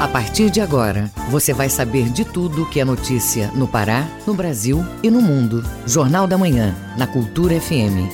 A partir de agora, você vai saber de tudo que é notícia no Pará, no Brasil e no mundo. Jornal da Manhã, na Cultura FM.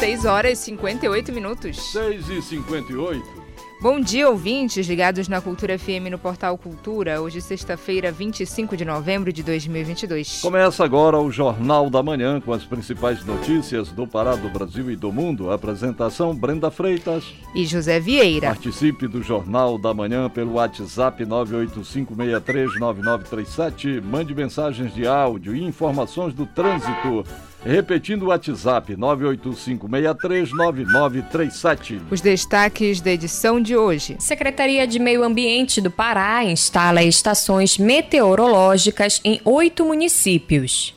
Seis horas e 58 minutos. 6 e 58 Bom dia, ouvintes ligados na Cultura FM no Portal Cultura. Hoje, sexta-feira, 25 de novembro de 2022. Começa agora o Jornal da Manhã com as principais notícias do Pará, do Brasil e do mundo. Apresentação: Brenda Freitas e José Vieira. Participe do Jornal da Manhã pelo WhatsApp 985639937. Mande mensagens de áudio e informações do trânsito Repetindo o WhatsApp 985639937. Os destaques da edição de hoje. Secretaria de Meio Ambiente do Pará instala estações meteorológicas em oito municípios.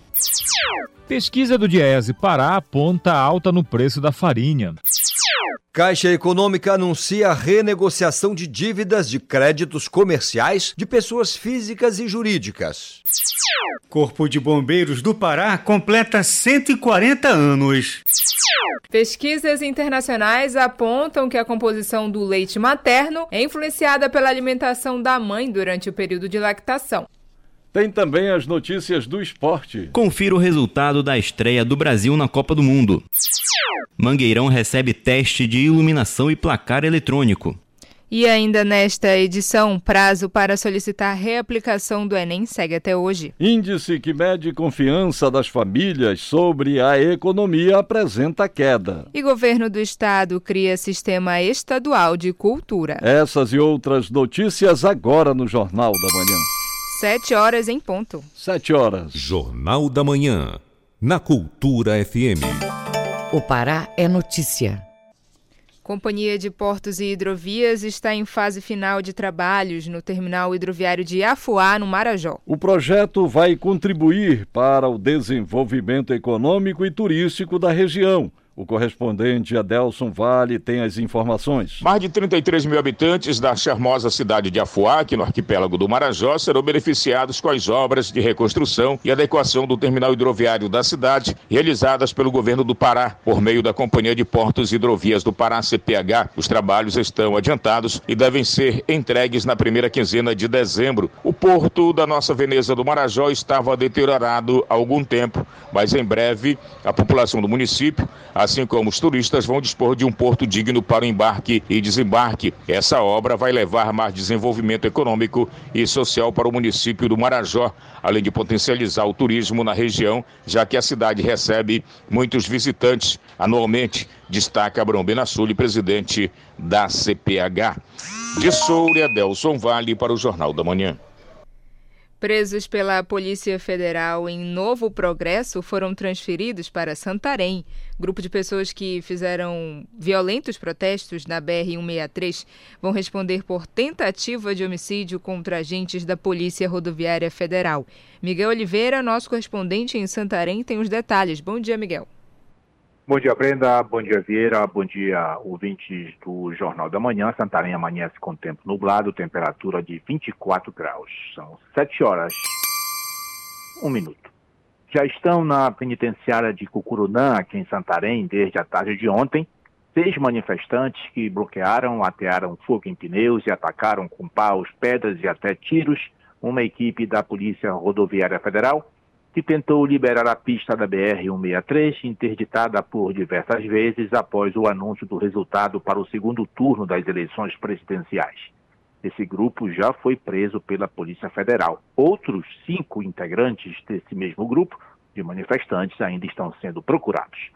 Pesquisa do Diese Pará aponta alta no preço da farinha. Caixa Econômica anuncia a renegociação de dívidas de créditos comerciais de pessoas físicas e jurídicas. Corpo de Bombeiros do Pará completa 140 anos. Pesquisas internacionais apontam que a composição do leite materno é influenciada pela alimentação da mãe durante o período de lactação. Tem também as notícias do esporte. Confira o resultado da estreia do Brasil na Copa do Mundo. Mangueirão recebe teste de iluminação e placar eletrônico. E ainda nesta edição, prazo para solicitar reaplicação do Enem segue até hoje. Índice que mede confiança das famílias sobre a economia apresenta queda. E governo do estado cria sistema estadual de cultura. Essas e outras notícias agora no Jornal da Manhã. Sete horas em ponto. Sete horas. Jornal da Manhã, na Cultura FM. O Pará é notícia. Companhia de Portos e Hidrovias está em fase final de trabalhos no terminal hidroviário de Afuá, no Marajó. O projeto vai contribuir para o desenvolvimento econômico e turístico da região o correspondente Adelson Vale tem as informações. Mais de 33 mil habitantes da charmosa cidade de Afuá, aqui no arquipélago do Marajó, serão beneficiados com as obras de reconstrução e adequação do terminal hidroviário da cidade, realizadas pelo governo do Pará, por meio da Companhia de Portos e Hidrovias do Pará, CPH. Os trabalhos estão adiantados e devem ser entregues na primeira quinzena de dezembro. O porto da nossa Veneza do Marajó estava deteriorado há algum tempo, mas em breve a população do município, assim como os turistas vão dispor de um porto digno para o embarque e desembarque. Essa obra vai levar mais desenvolvimento econômico e social para o município do Marajó, além de potencializar o turismo na região, já que a cidade recebe muitos visitantes anualmente, destaca Abrão Benassuli, presidente da CPH. De Soure, Adelson Vale para o Jornal da Manhã. Presos pela Polícia Federal em Novo Progresso foram transferidos para Santarém. Grupo de pessoas que fizeram violentos protestos na BR-163 vão responder por tentativa de homicídio contra agentes da Polícia Rodoviária Federal. Miguel Oliveira, nosso correspondente em Santarém, tem os detalhes. Bom dia, Miguel. Bom dia, Brenda. Bom dia, Vieira. Bom dia, ouvintes do Jornal da Manhã. Santarém amanhece com tempo nublado, temperatura de 24 graus. São 7 horas, 1 minuto. Já estão na penitenciária de Cucurunã, aqui em Santarém, desde a tarde de ontem, seis manifestantes que bloquearam, atearam fogo em pneus e atacaram com paus, pedras e até tiros uma equipe da Polícia Rodoviária Federal que tentou liberar a pista da BR-163, interditada por diversas vezes após o anúncio do resultado para o segundo turno das eleições presidenciais. Esse grupo já foi preso pela Polícia Federal. Outros cinco integrantes desse mesmo grupo de manifestantes ainda estão sendo procurados.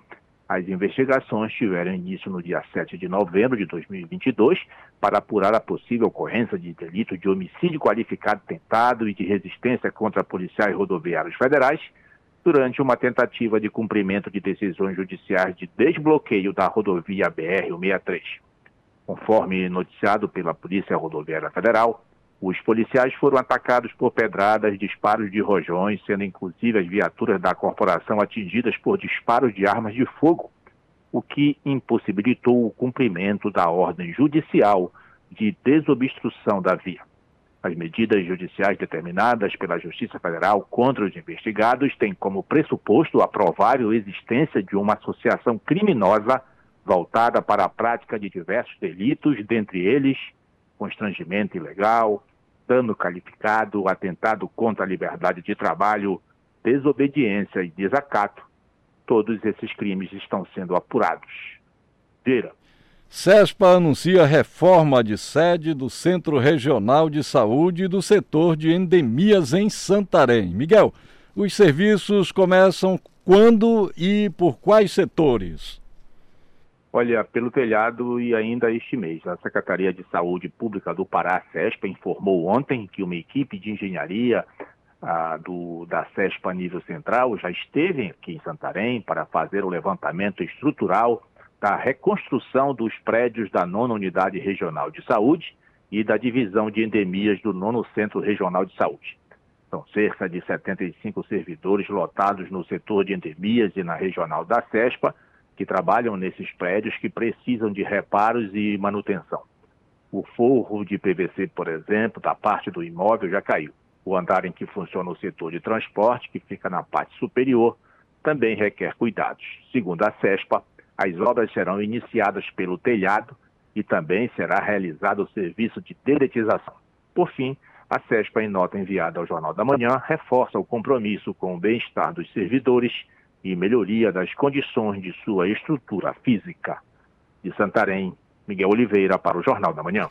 As investigações tiveram início no dia 7 de novembro de 2022 para apurar a possível ocorrência de delito de homicídio qualificado tentado e de resistência contra policiais rodoviários federais durante uma tentativa de cumprimento de decisões judiciais de desbloqueio da rodovia BR-163. Conforme noticiado pela Polícia Rodoviária Federal, os policiais foram atacados por pedradas, disparos de rojões, sendo inclusive as viaturas da corporação atingidas por disparos de armas de fogo, o que impossibilitou o cumprimento da ordem judicial de desobstrução da via. As medidas judiciais determinadas pela Justiça Federal contra os investigados têm como pressuposto a provável existência de uma associação criminosa voltada para a prática de diversos delitos, dentre eles constrangimento ilegal, dano qualificado, atentado contra a liberdade de trabalho, desobediência e desacato. Todos esses crimes estão sendo apurados. Vira. CESPA anuncia reforma de sede do Centro Regional de Saúde e do setor de endemias em Santarém. Miguel, os serviços começam quando e por quais setores? Olha, pelo telhado e ainda este mês, a Secretaria de Saúde Pública do Pará, CESPA, informou ontem que uma equipe de engenharia ah, do, da CESPA nível central já esteve aqui em Santarém para fazer o levantamento estrutural da reconstrução dos prédios da nona unidade regional de saúde e da divisão de endemias do nono centro regional de saúde. São cerca de 75 servidores lotados no setor de endemias e na regional da CESPA, que trabalham nesses prédios que precisam de reparos e manutenção. O forro de PVC, por exemplo, da parte do imóvel já caiu. O andar em que funciona o setor de transporte, que fica na parte superior, também requer cuidados. Segundo a CESPA, as obras serão iniciadas pelo telhado e também será realizado o serviço de dedetização. Por fim, a CESPA, em nota enviada ao Jornal da Manhã, reforça o compromisso com o bem-estar dos servidores e melhoria das condições de sua estrutura física. De Santarém, Miguel Oliveira para o Jornal da Manhã.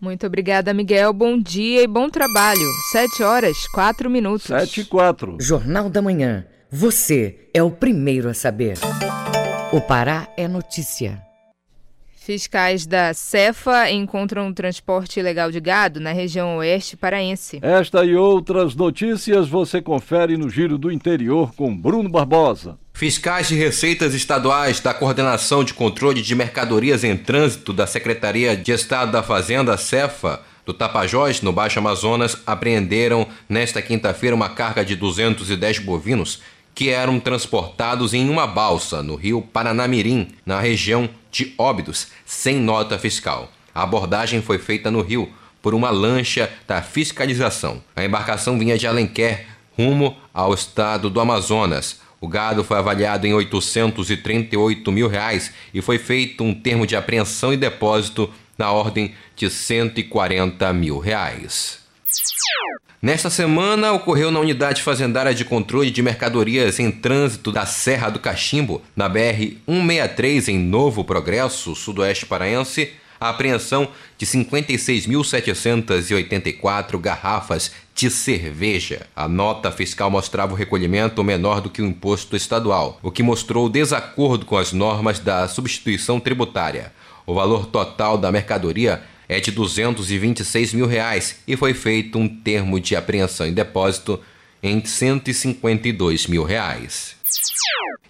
Muito obrigada, Miguel. Bom dia e bom trabalho. Sete horas, quatro minutos. Sete e quatro. Jornal da Manhã. Você é o primeiro a saber. O Pará é notícia. Fiscais da Cefa encontram transporte ilegal de gado na região oeste paraense. Esta e outras notícias você confere no Giro do Interior com Bruno Barbosa. Fiscais de receitas estaduais da Coordenação de Controle de Mercadorias em Trânsito da Secretaria de Estado da Fazenda, Cefa, do Tapajós, no Baixo Amazonas, apreenderam nesta quinta-feira uma carga de 210 bovinos que eram transportados em uma balsa no rio Paranamirim, na região de Óbidos, sem nota fiscal. A abordagem foi feita no rio por uma lancha da fiscalização. A embarcação vinha de Alenquer, rumo ao estado do Amazonas. O gado foi avaliado em 838 mil reais e foi feito um termo de apreensão e depósito na ordem de 140 mil reais. Nesta semana, ocorreu na Unidade Fazendária de Controle de Mercadorias em Trânsito da Serra do Cachimbo, na BR-163, em Novo Progresso, sudoeste paraense, a apreensão de 56.784 garrafas de cerveja. A nota fiscal mostrava o recolhimento menor do que o imposto estadual, o que mostrou desacordo com as normas da substituição tributária. O valor total da mercadoria é de 226 mil reais e foi feito um termo de apreensão em depósito em 152 mil reais.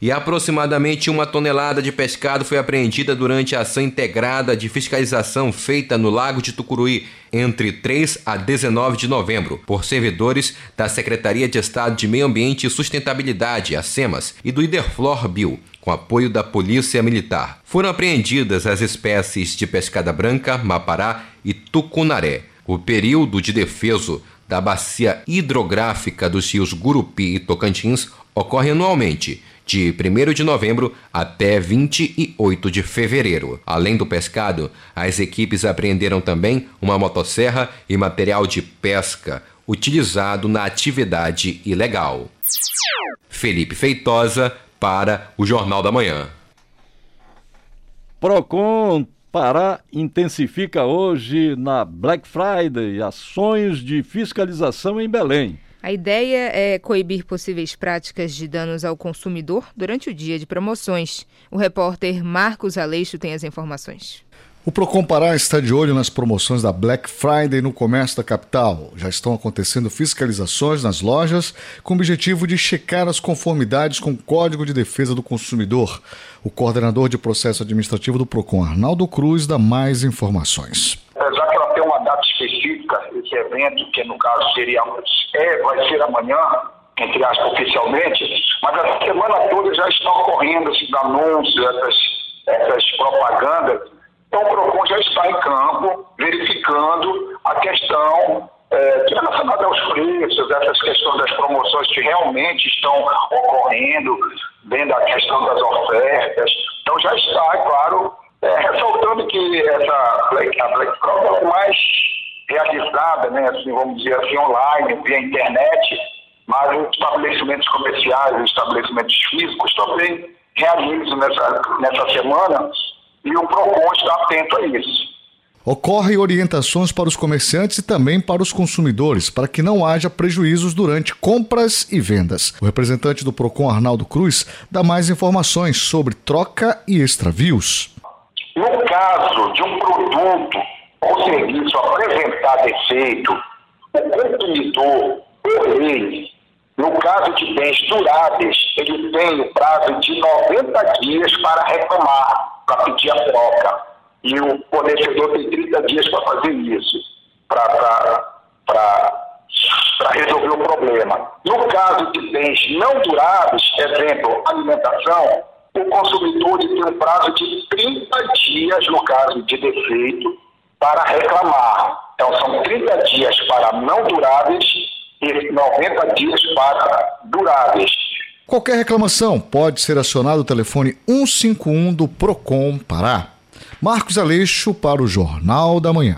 E aproximadamente uma tonelada de pescado foi apreendida durante a ação integrada de fiscalização feita no Lago de Tucuruí entre 3 a 19 de novembro por servidores da Secretaria de Estado de Meio Ambiente e Sustentabilidade, a SEMAS, e do Iderflor Bio, com apoio da Polícia Militar. Foram apreendidas as espécies de pescada branca, mapará e tucunaré. O período de defeso da bacia hidrográfica dos rios Gurupi e Tocantins ocorre anualmente de 1 de novembro até 28 de fevereiro. Além do pescado, as equipes apreenderam também uma motosserra e material de pesca utilizado na atividade ilegal. Felipe Feitosa para o Jornal da Manhã. Procon Pará intensifica hoje na Black Friday ações de fiscalização em Belém. A ideia é coibir possíveis práticas de danos ao consumidor durante o dia de promoções. O repórter Marcos Aleixo tem as informações. O Procon Pará está de olho nas promoções da Black Friday no comércio da capital. Já estão acontecendo fiscalizações nas lojas com o objetivo de checar as conformidades com o Código de Defesa do Consumidor. O coordenador de processo administrativo do Procon, Arnaldo Cruz, dá mais informações. Já que ela tem uma data específica, esse evento, que no caso seria é, vai ser amanhã, entre aspas, oficialmente, mas a semana toda já está ocorrendo esses anúncios, essas, essas propagandas então, o PROCON já está em campo, verificando a questão é, que é relacionada aos preços, essas questões das promoções que realmente estão ocorrendo, dentro da questão das ofertas, Então já está, é claro, é, ressaltando que essa Black, a Black Prova é mais realizada, né, assim, vamos dizer assim, online, via internet, mas os estabelecimentos comerciais, os estabelecimentos físicos também realizam nessa, nessa semana e o PROCON está atento a isso. Ocorrem orientações para os comerciantes e também para os consumidores, para que não haja prejuízos durante compras e vendas. O representante do PROCON, Arnaldo Cruz, dá mais informações sobre troca e extravios. No caso de um produto ou serviço apresentar defeito, o consumidor, por lei, no caso de bens duráveis, ele tem o prazo de 90 dias para reclamar, para pedir a troca. E o fornecedor tem 30 dias para fazer isso, para resolver o problema. No caso de bens não duráveis, exemplo, alimentação, o consumidor tem um prazo de 30 dias, no caso de defeito, para reclamar. Então, são 30 dias para não duráveis 90 dias para duráveis. Qualquer reclamação pode ser acionado o telefone 151 do Procon Pará. Marcos Aleixo para o Jornal da Manhã.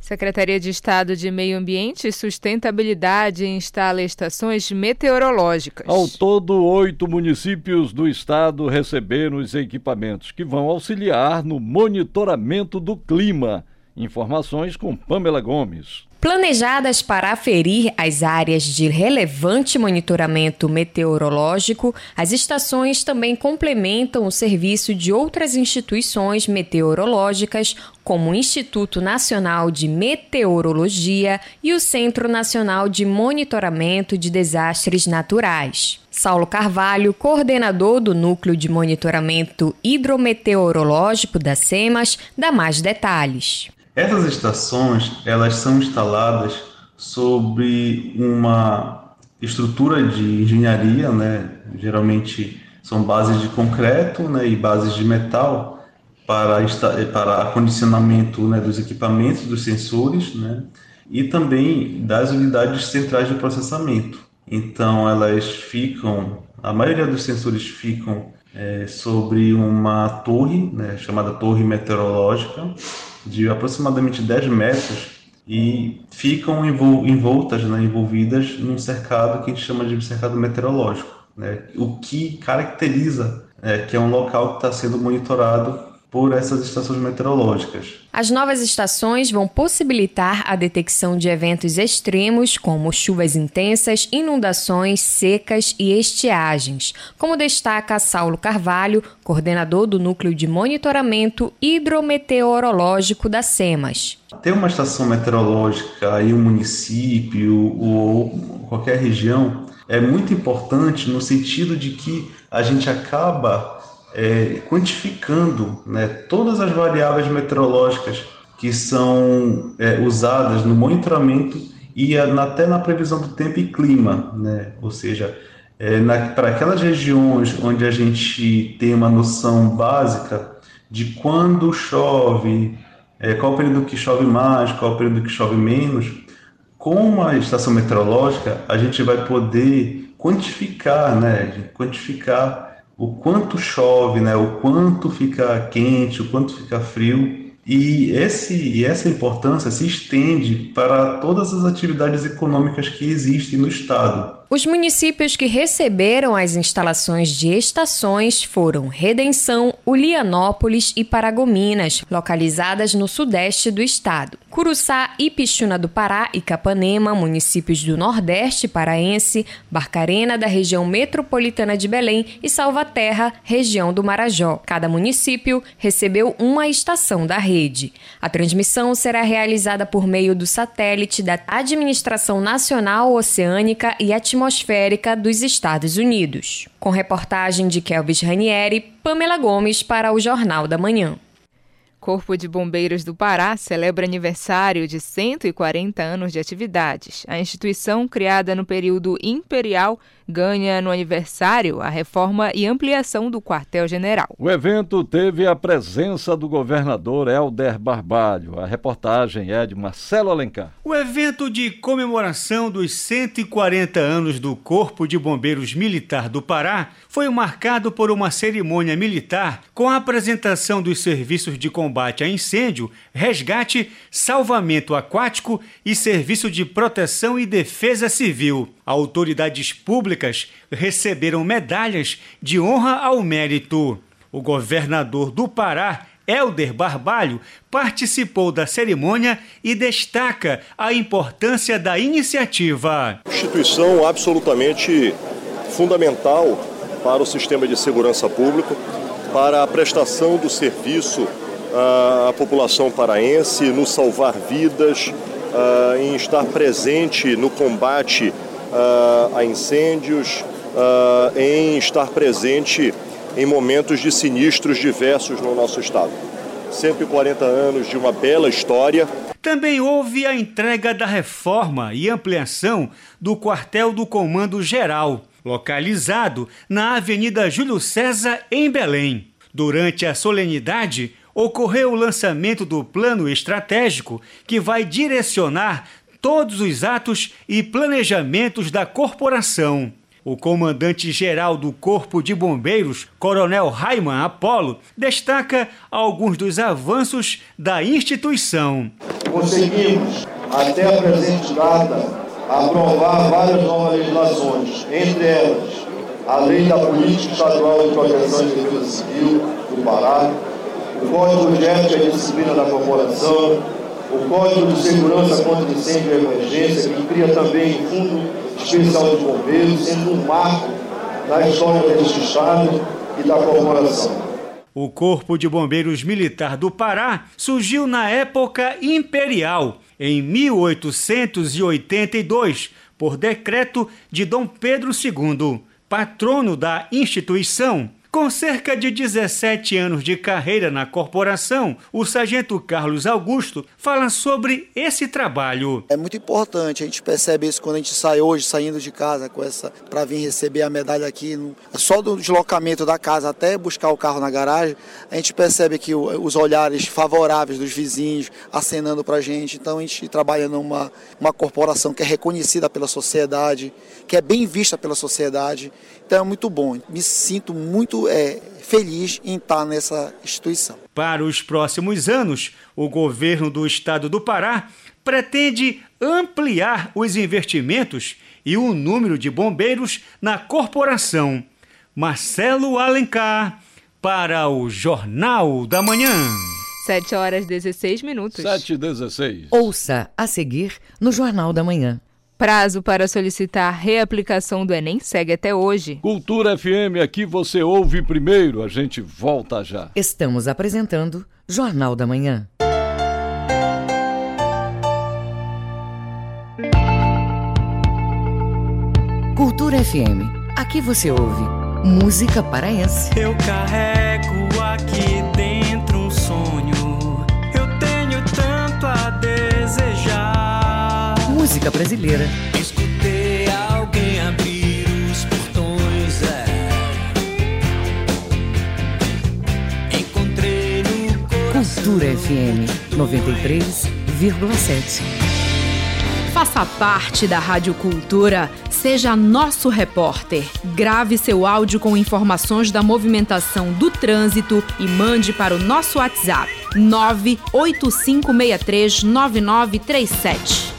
Secretaria de Estado de Meio Ambiente e Sustentabilidade instala estações meteorológicas. Ao todo, oito municípios do estado receberam os equipamentos que vão auxiliar no monitoramento do clima. Informações com Pamela Gomes. Planejadas para aferir as áreas de relevante monitoramento meteorológico, as estações também complementam o serviço de outras instituições meteorológicas, como o Instituto Nacional de Meteorologia e o Centro Nacional de Monitoramento de Desastres Naturais. Saulo Carvalho, coordenador do Núcleo de Monitoramento Hidrometeorológico da SEMAS, dá mais detalhes. Essas estações, elas são instaladas sobre uma estrutura de engenharia, né? Geralmente são bases de concreto, né, e bases de metal para para acondicionamento, né, dos equipamentos, dos sensores, né? E também das unidades centrais de processamento. Então elas ficam, a maioria dos sensores ficam é, sobre uma torre, né, chamada torre meteorológica, de aproximadamente 10 metros e ficam envoltas, né, envolvidas num cercado que a gente chama de cercado meteorológico, né, o que caracteriza é, que é um local que está sendo monitorado por essas estações meteorológicas. As novas estações vão possibilitar a detecção de eventos extremos, como chuvas intensas, inundações, secas e estiagens, como destaca Saulo Carvalho, coordenador do Núcleo de Monitoramento Hidrometeorológico da SEMAS. Ter uma estação meteorológica em um município ou qualquer região é muito importante no sentido de que a gente acaba é, quantificando né, todas as variáveis meteorológicas que são é, usadas no monitoramento e até na previsão do tempo e clima, né? ou seja, é, para aquelas regiões onde a gente tem uma noção básica de quando chove, é, qual o período que chove mais, qual o período que chove menos, com a estação meteorológica a gente vai poder quantificar, né, quantificar o quanto chove, né, o quanto fica quente, o quanto fica frio. E, esse, e essa importância se estende para todas as atividades econômicas que existem no Estado. Os municípios que receberam as instalações de estações foram Redenção, Ulianópolis e Paragominas, localizadas no sudeste do estado. Curuçá, Ipixuna do Pará e Capanema, municípios do Nordeste paraense, Barcarena, da região metropolitana de Belém e Salvaterra, região do Marajó. Cada município recebeu uma estação da rede. A transmissão será realizada por meio do satélite da Administração Nacional Oceânica e Atmosférica atmosférica dos Estados Unidos. Com reportagem de Kelvis Ranieri, Pamela Gomes para o Jornal da Manhã. Corpo de Bombeiros do Pará celebra aniversário de 140 anos de atividades. A instituição, criada no período imperial, ganha no aniversário a reforma e ampliação do quartel-general. O evento teve a presença do governador Helder Barbalho. A reportagem é de Marcelo Alencar. O evento de comemoração dos 140 anos do Corpo de Bombeiros Militar do Pará foi marcado por uma cerimônia militar com a apresentação dos serviços de combate a incêndio, resgate, salvamento aquático e serviço de proteção e defesa civil. Autoridades públicas receberam medalhas de honra ao mérito. O governador do Pará, Helder Barbalho, participou da cerimônia e destaca a importância da iniciativa. Instituição absolutamente fundamental para o sistema de segurança pública, para a prestação do serviço à população paraense, no salvar vidas, em estar presente no combate a incêndios, em estar presente em momentos de sinistros diversos no nosso estado. 140 anos de uma bela história. Também houve a entrega da reforma e ampliação do quartel do Comando Geral, localizado na Avenida Júlio César, em Belém. Durante a solenidade, ocorreu o lançamento do plano estratégico que vai direcionar todos os atos e planejamentos da corporação. O comandante-geral do Corpo de Bombeiros, Coronel Raiman Apolo, destaca alguns dos avanços da instituição. Conseguimos, até a presente data, aprovar várias novas legislações, entre elas a Lei da Política Estadual de Proteção e Defesa Civil do Pará, o Código de Ética e Disciplina da Corporação, o Código de Segurança contra Incêndio e Emergência, que cria também o Fundo Especial de Bombeiros, sendo um marco na história deste Estado e da corporação. O Corpo de Bombeiros Militar do Pará surgiu na época imperial, em 1882, por decreto de Dom Pedro II, patrono da instituição com cerca de 17 anos de carreira na corporação, o sargento Carlos Augusto fala sobre esse trabalho. É muito importante, a gente percebe isso quando a gente sai hoje, saindo de casa com essa para vir receber a medalha aqui, só do deslocamento da casa até buscar o carro na garagem, a gente percebe que os olhares favoráveis dos vizinhos acenando para a gente. Então a gente trabalha numa uma corporação que é reconhecida pela sociedade, que é bem vista pela sociedade. Então é muito bom. Me sinto muito é, feliz em estar nessa instituição. Para os próximos anos, o governo do estado do Pará pretende ampliar os investimentos e o número de bombeiros na corporação. Marcelo Alencar, para o Jornal da Manhã. 7 horas 16 minutos. 7 e 16. Ouça a seguir no Jornal da Manhã. Prazo para solicitar reaplicação do Enem segue até hoje. Cultura FM, aqui você ouve primeiro, a gente volta já. Estamos apresentando Jornal da Manhã. Cultura FM, aqui você ouve música paraense. Eu carrego aqui Música brasileira. Escutei alguém abrir os portões, é. Encontrei no coração. Cultura FM 93,7. Faça parte da Rádio Cultura, seja nosso repórter. Grave seu áudio com informações da movimentação do trânsito e mande para o nosso WhatsApp 985639937.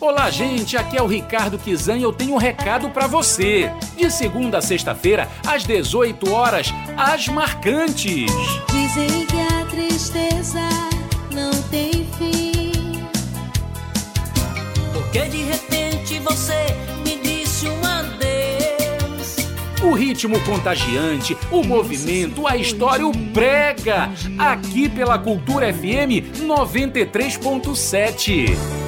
Olá, gente, aqui é o Ricardo Kizan e eu tenho um recado para você. De segunda a sexta-feira, às 18 horas, as marcantes. Dizem que a tristeza não tem fim. Porque de repente você me disse um adeus. O ritmo contagiante, o movimento, a história, o prega. Aqui pela Cultura FM 93.7.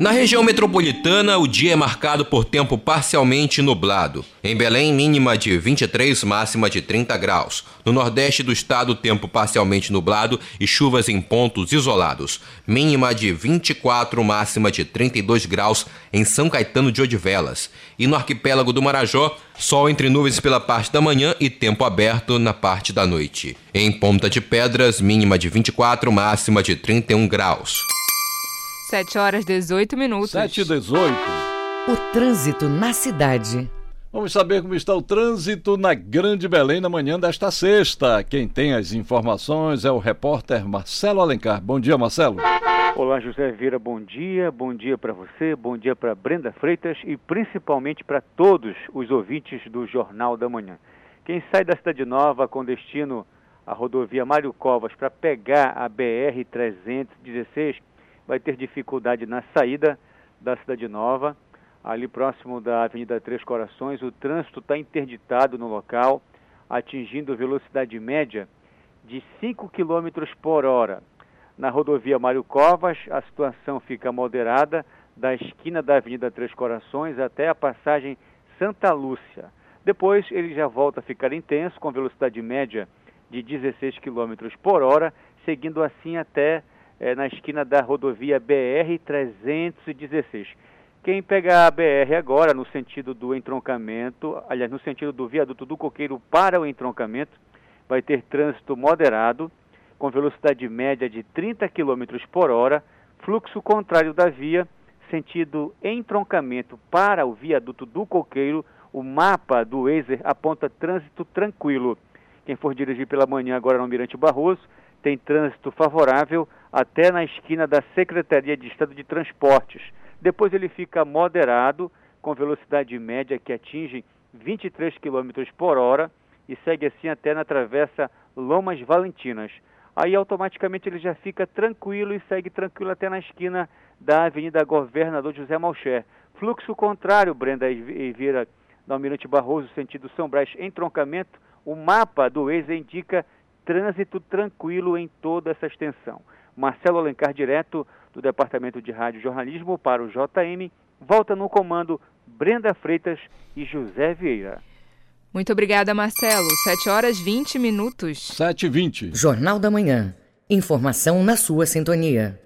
Na região metropolitana, o dia é marcado por tempo parcialmente nublado. Em Belém, mínima de 23, máxima de 30 graus. No nordeste do estado, tempo parcialmente nublado e chuvas em pontos isolados. Mínima de 24, máxima de 32 graus em São Caetano de Odivelas. E no arquipélago do Marajó, sol entre nuvens pela parte da manhã e tempo aberto na parte da noite. Em Ponta de Pedras, mínima de 24, máxima de 31 graus. 7 horas 18 minutos. 7 e 18. O trânsito na cidade. Vamos saber como está o trânsito na Grande Belém na manhã desta sexta. Quem tem as informações é o repórter Marcelo Alencar. Bom dia, Marcelo. Olá, José Vieira, bom dia. Bom dia para você, bom dia para Brenda Freitas e principalmente para todos os ouvintes do Jornal da Manhã. Quem sai da Cidade Nova com destino à rodovia Mário Covas para pegar a BR 316 vai ter dificuldade na saída da Cidade Nova, ali próximo da Avenida Três Corações. O trânsito está interditado no local, atingindo velocidade média de 5 km por hora. Na rodovia Mário Covas, a situação fica moderada da esquina da Avenida Três Corações até a passagem Santa Lúcia. Depois ele já volta a ficar intenso, com velocidade média de 16 km por hora, seguindo assim até é, na esquina da rodovia BR-316. Quem pegar a BR agora, no sentido do entroncamento, aliás, no sentido do viaduto do Coqueiro para o entroncamento, vai ter trânsito moderado, com velocidade média de 30 km por hora, fluxo contrário da via, sentido entroncamento para o viaduto do Coqueiro, o mapa do Waze aponta trânsito tranquilo. Quem for dirigir pela manhã agora no Mirante Barroso, tem trânsito favorável até na esquina da Secretaria de Estado de Transportes. Depois ele fica moderado, com velocidade média que atinge 23 km por hora e segue assim até na travessa Lomas Valentinas. Aí automaticamente ele já fica tranquilo e segue tranquilo até na esquina da Avenida Governador José Malcher. Fluxo contrário, Brenda e Vira, no Almirante Barroso, sentido São Brás, entroncamento, o mapa do ex indica trânsito tranquilo em toda essa extensão. Marcelo Alencar, direto do Departamento de Rádio Jornalismo para o JM, volta no comando Brenda Freitas e José Vieira. Muito obrigada, Marcelo. 7 horas 20 minutos. 7 e 20. Jornal da Manhã. Informação na sua sintonia.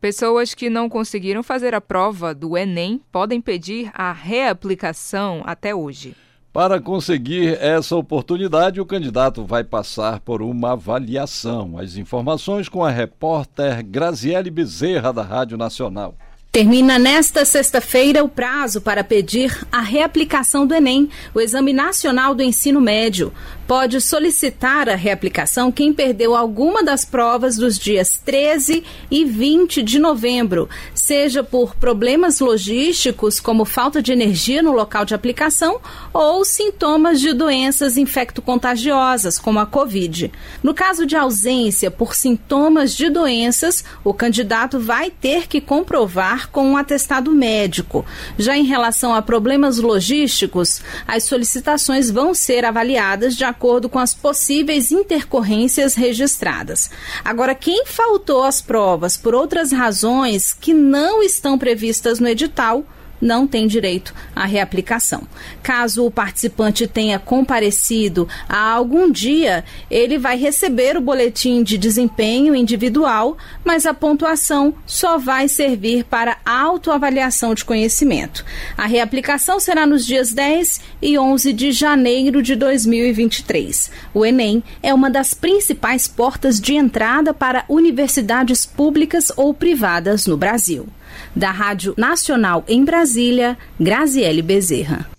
Pessoas que não conseguiram fazer a prova do Enem podem pedir a reaplicação até hoje. Para conseguir essa oportunidade, o candidato vai passar por uma avaliação. As informações com a repórter Graziele Bezerra, da Rádio Nacional. Termina nesta sexta-feira o prazo para pedir a reaplicação do Enem, o Exame Nacional do Ensino Médio. Pode solicitar a reaplicação quem perdeu alguma das provas dos dias 13 e 20 de novembro, seja por problemas logísticos, como falta de energia no local de aplicação, ou sintomas de doenças infecto-contagiosas, como a Covid. No caso de ausência por sintomas de doenças, o candidato vai ter que comprovar com um atestado médico. Já em relação a problemas logísticos, as solicitações vão ser avaliadas de acordo com as possíveis intercorrências registradas. Agora, quem faltou às provas por outras razões que não estão previstas no edital, não tem direito à reaplicação. Caso o participante tenha comparecido há algum dia, ele vai receber o boletim de desempenho individual, mas a pontuação só vai servir para autoavaliação de conhecimento. A reaplicação será nos dias 10 e 11 de janeiro de 2023. O Enem é uma das principais portas de entrada para universidades públicas ou privadas no Brasil. Da Rádio Nacional em Brasília, Graziele Bezerra.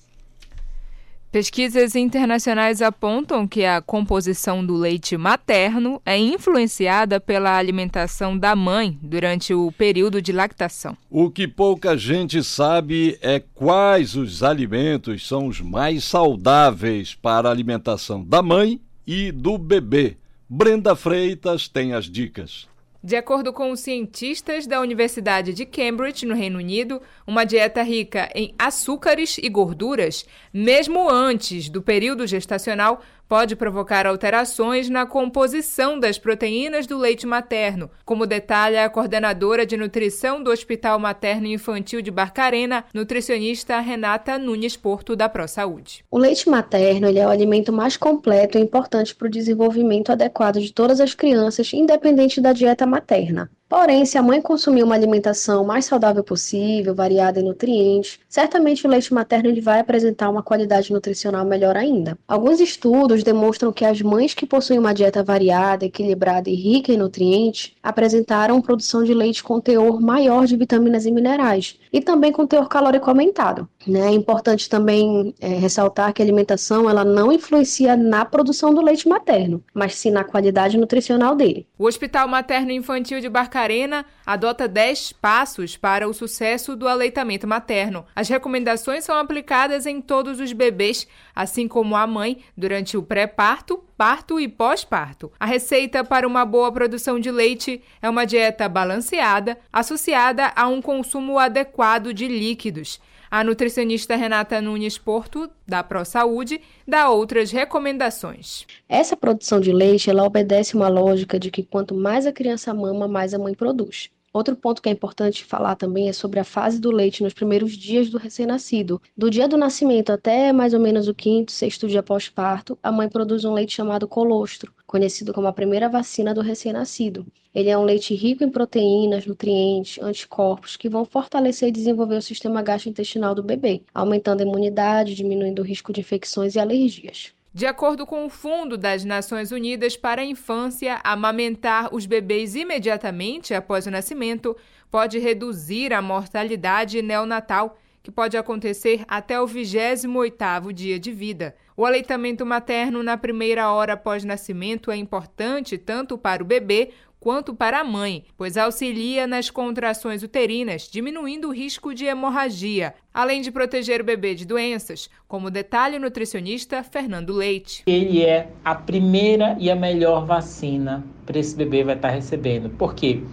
Pesquisas internacionais apontam que a composição do leite materno é influenciada pela alimentação da mãe durante o período de lactação. O que pouca gente sabe é quais os alimentos são os mais saudáveis para a alimentação da mãe e do bebê. Brenda Freitas tem as dicas. De acordo com os cientistas da Universidade de Cambridge, no Reino Unido, uma dieta rica em açúcares e gorduras, mesmo antes do período gestacional, pode provocar alterações na composição das proteínas do leite materno, como detalha a coordenadora de nutrição do Hospital Materno Infantil de Barcarena, nutricionista Renata Nunes Porto da ProSaúde. O leite materno é o alimento mais completo e importante para o desenvolvimento adequado de todas as crianças, independente da dieta materna. Porém, se a mãe consumir uma alimentação mais saudável possível, variada em nutrientes, certamente o leite materno ele vai apresentar uma qualidade nutricional melhor ainda. Alguns estudos demonstram que as mães que possuem uma dieta variada, equilibrada e rica em nutrientes apresentaram produção de leite com teor maior de vitaminas e minerais e também com teor calórico aumentado. Né? É importante também é, ressaltar que a alimentação ela não influencia na produção do leite materno, mas sim na qualidade nutricional dele. O Hospital Materno Infantil de Barcarena adota 10 passos para o sucesso do aleitamento materno. As recomendações são aplicadas em todos os bebês, assim como a mãe, durante o pré-parto, parto e pós-parto. A receita para uma boa produção de leite é uma dieta balanceada, associada a um consumo adequado de líquidos. A nutricionista Renata Nunes Porto, da ProSaúde, dá outras recomendações. Essa produção de leite, ela obedece uma lógica de que quanto mais a criança mama, mais a mãe produz. Outro ponto que é importante falar também é sobre a fase do leite nos primeiros dias do recém-nascido. Do dia do nascimento até mais ou menos o quinto, sexto dia pós-parto, a mãe produz um leite chamado colostro, conhecido como a primeira vacina do recém-nascido. Ele é um leite rico em proteínas, nutrientes, anticorpos que vão fortalecer e desenvolver o sistema gastrointestinal do bebê, aumentando a imunidade, diminuindo o risco de infecções e alergias. De acordo com o Fundo das Nações Unidas para a Infância, amamentar os bebês imediatamente após o nascimento pode reduzir a mortalidade neonatal, que pode acontecer até o 28º dia de vida. O aleitamento materno na primeira hora após nascimento é importante tanto para o bebê quanto para a mãe, pois auxilia nas contrações uterinas, diminuindo o risco de hemorragia, além de proteger o bebê de doenças, como detalhe o nutricionista Fernando Leite. Ele é a primeira e a melhor vacina para esse bebê vai estar recebendo. Por quê?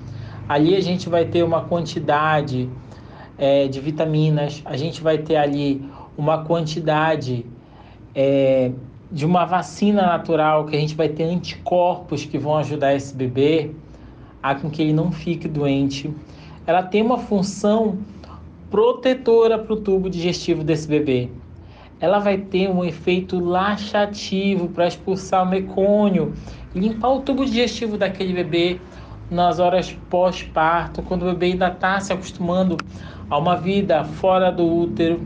Ali a gente vai ter uma quantidade é, de vitaminas, a gente vai ter ali uma quantidade é, de uma vacina natural, que a gente vai ter anticorpos que vão ajudar esse bebê a com que ele não fique doente. Ela tem uma função protetora para o tubo digestivo desse bebê. Ela vai ter um efeito laxativo para expulsar o mecônio limpar o tubo digestivo daquele bebê nas horas pós-parto, quando o bebê ainda está se acostumando a uma vida fora do útero.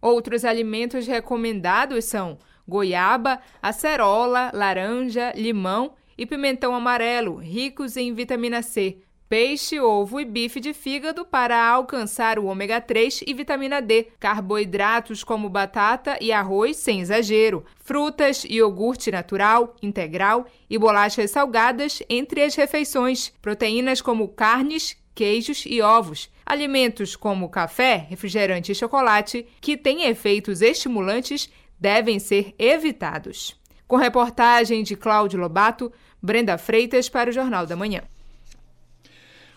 Outros alimentos recomendados são goiaba, acerola, laranja, limão e pimentão amarelo, ricos em vitamina C. Peixe, ovo e bife de fígado para alcançar o ômega 3 e vitamina D. Carboidratos como batata e arroz sem exagero. Frutas, iogurte natural, integral e bolachas salgadas entre as refeições. Proteínas como carnes, queijos e ovos. Alimentos como café, refrigerante e chocolate, que têm efeitos estimulantes, devem ser evitados. Com reportagem de Cláudio Lobato, Brenda Freitas para o Jornal da Manhã.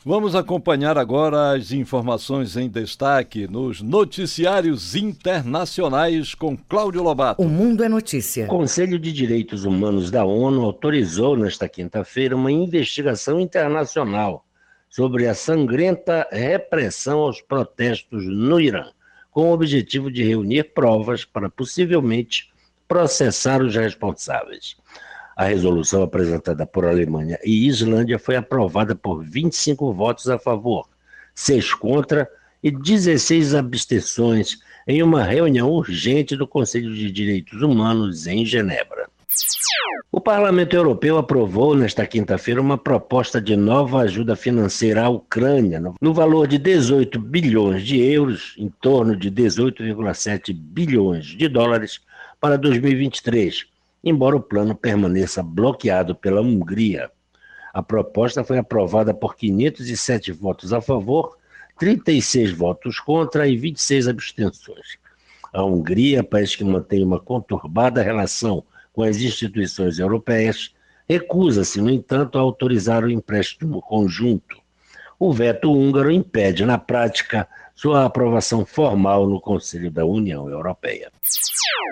Vamos acompanhar agora as informações em destaque nos noticiários internacionais com Cláudio Lobato. O Mundo é Notícia. O Conselho de Direitos Humanos da ONU autorizou nesta quinta-feira uma investigação internacional sobre a sangrenta repressão aos protestos no Irã, com o objetivo de reunir provas para possivelmente processar os responsáveis. A resolução apresentada por Alemanha e Islândia foi aprovada por 25 votos a favor, 6 contra e 16 abstenções em uma reunião urgente do Conselho de Direitos Humanos em Genebra. O Parlamento Europeu aprovou nesta quinta-feira uma proposta de nova ajuda financeira à Ucrânia, no valor de 18 bilhões de euros, em torno de 18,7 bilhões de dólares, para 2023, embora o plano permaneça bloqueado pela Hungria. A proposta foi aprovada por 507 votos a favor, 36 votos contra e 26 abstenções. A Hungria, país que mantém uma conturbada relação com as instituições europeias, recusa-se, no entanto, a autorizar o empréstimo conjunto. o veto húngaro impede, na prática, sua aprovação formal no Conselho da União Europeia.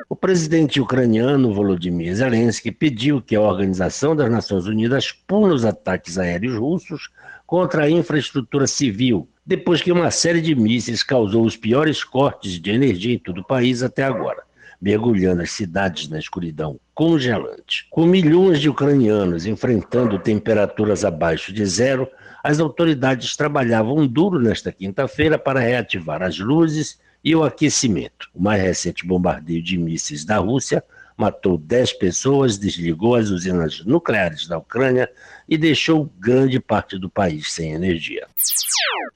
O presidente ucraniano Volodymyr Zelensky pediu que a Organização das Nações Unidas pune os ataques aéreos russos contra a infraestrutura civil, depois que uma série de mísseis causou os piores cortes de energia em todo o país até agora mergulhando as cidades na escuridão congelante. Com milhões de ucranianos enfrentando temperaturas abaixo de zero, as autoridades trabalhavam duro nesta quinta-feira para reativar as luzes e o aquecimento. O mais recente bombardeio de mísseis da Rússia matou 10 pessoas, desligou as usinas nucleares da Ucrânia e deixou grande parte do país sem energia.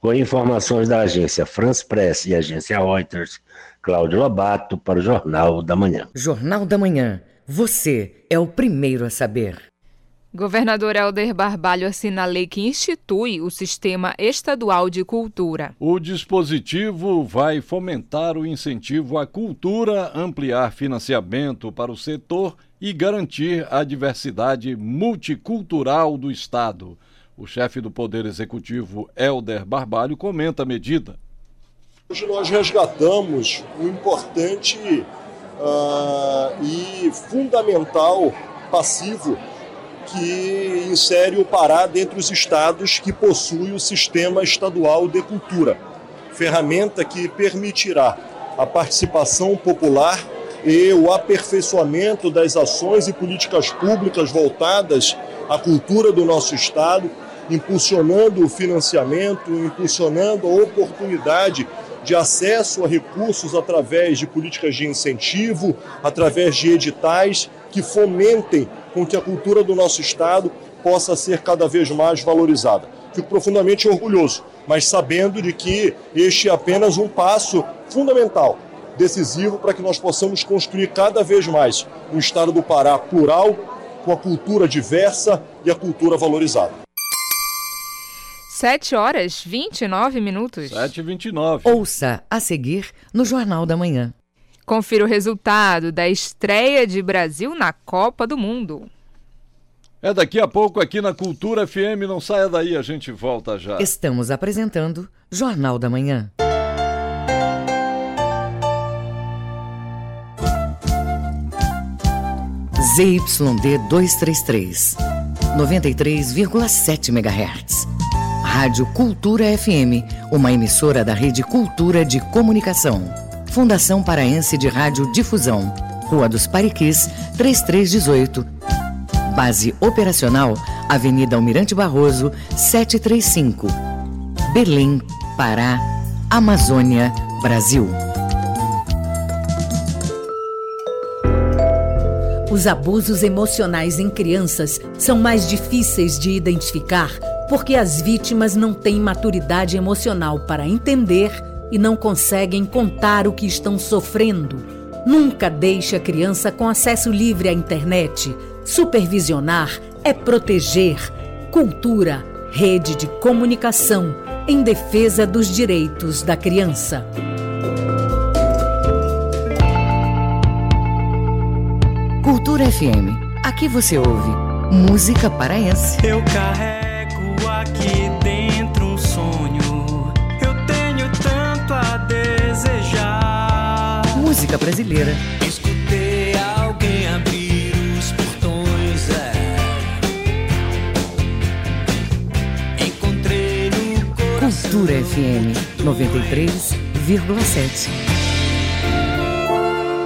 Com informações da agência France Press e agência Reuters, Cláudio Lobato para o Jornal da Manhã. Jornal da Manhã. Você é o primeiro a saber. Governador Helder Barbalho assina a lei que institui o Sistema Estadual de Cultura. O dispositivo vai fomentar o incentivo à cultura, ampliar financiamento para o setor e garantir a diversidade multicultural do Estado. O chefe do Poder Executivo, Helder Barbalho, comenta a medida. Hoje nós resgatamos um importante uh, e fundamental passivo que insere o Pará dentre os estados que possuem o Sistema Estadual de Cultura, ferramenta que permitirá a participação popular e o aperfeiçoamento das ações e políticas públicas voltadas à cultura do nosso estado, impulsionando o financiamento, impulsionando a oportunidade de acesso a recursos através de políticas de incentivo, através de editais que fomentem com que a cultura do nosso Estado possa ser cada vez mais valorizada. Fico profundamente orgulhoso, mas sabendo de que este é apenas um passo fundamental, decisivo para que nós possamos construir cada vez mais um Estado do Pará plural, com a cultura diversa e a cultura valorizada. 7 horas 29 minutos. 7 e 29. Ouça a seguir no Jornal da Manhã. Confira o resultado da estreia de Brasil na Copa do Mundo. É daqui a pouco aqui na Cultura FM. Não saia daí, a gente volta já. Estamos apresentando Jornal da Manhã. ZYD 233, 93,7 MHz. Rádio Cultura FM, uma emissora da Rede Cultura de Comunicação. Fundação Paraense de Rádio Difusão. Rua dos Pariquis, 3318. Base operacional, Avenida Almirante Barroso, 735. Belém, Pará, Amazônia, Brasil. Os abusos emocionais em crianças são mais difíceis de identificar porque as vítimas não têm maturidade emocional para entender e não conseguem contar o que estão sofrendo. Nunca deixe a criança com acesso livre à internet. Supervisionar é proteger. Cultura, rede de comunicação em defesa dos direitos da criança. Cultura FM. Aqui você ouve música paraense. Eu carrego Música brasileira. Escutei alguém abrir os portões. É. Encontrei no coração. Cultura FM 93,7.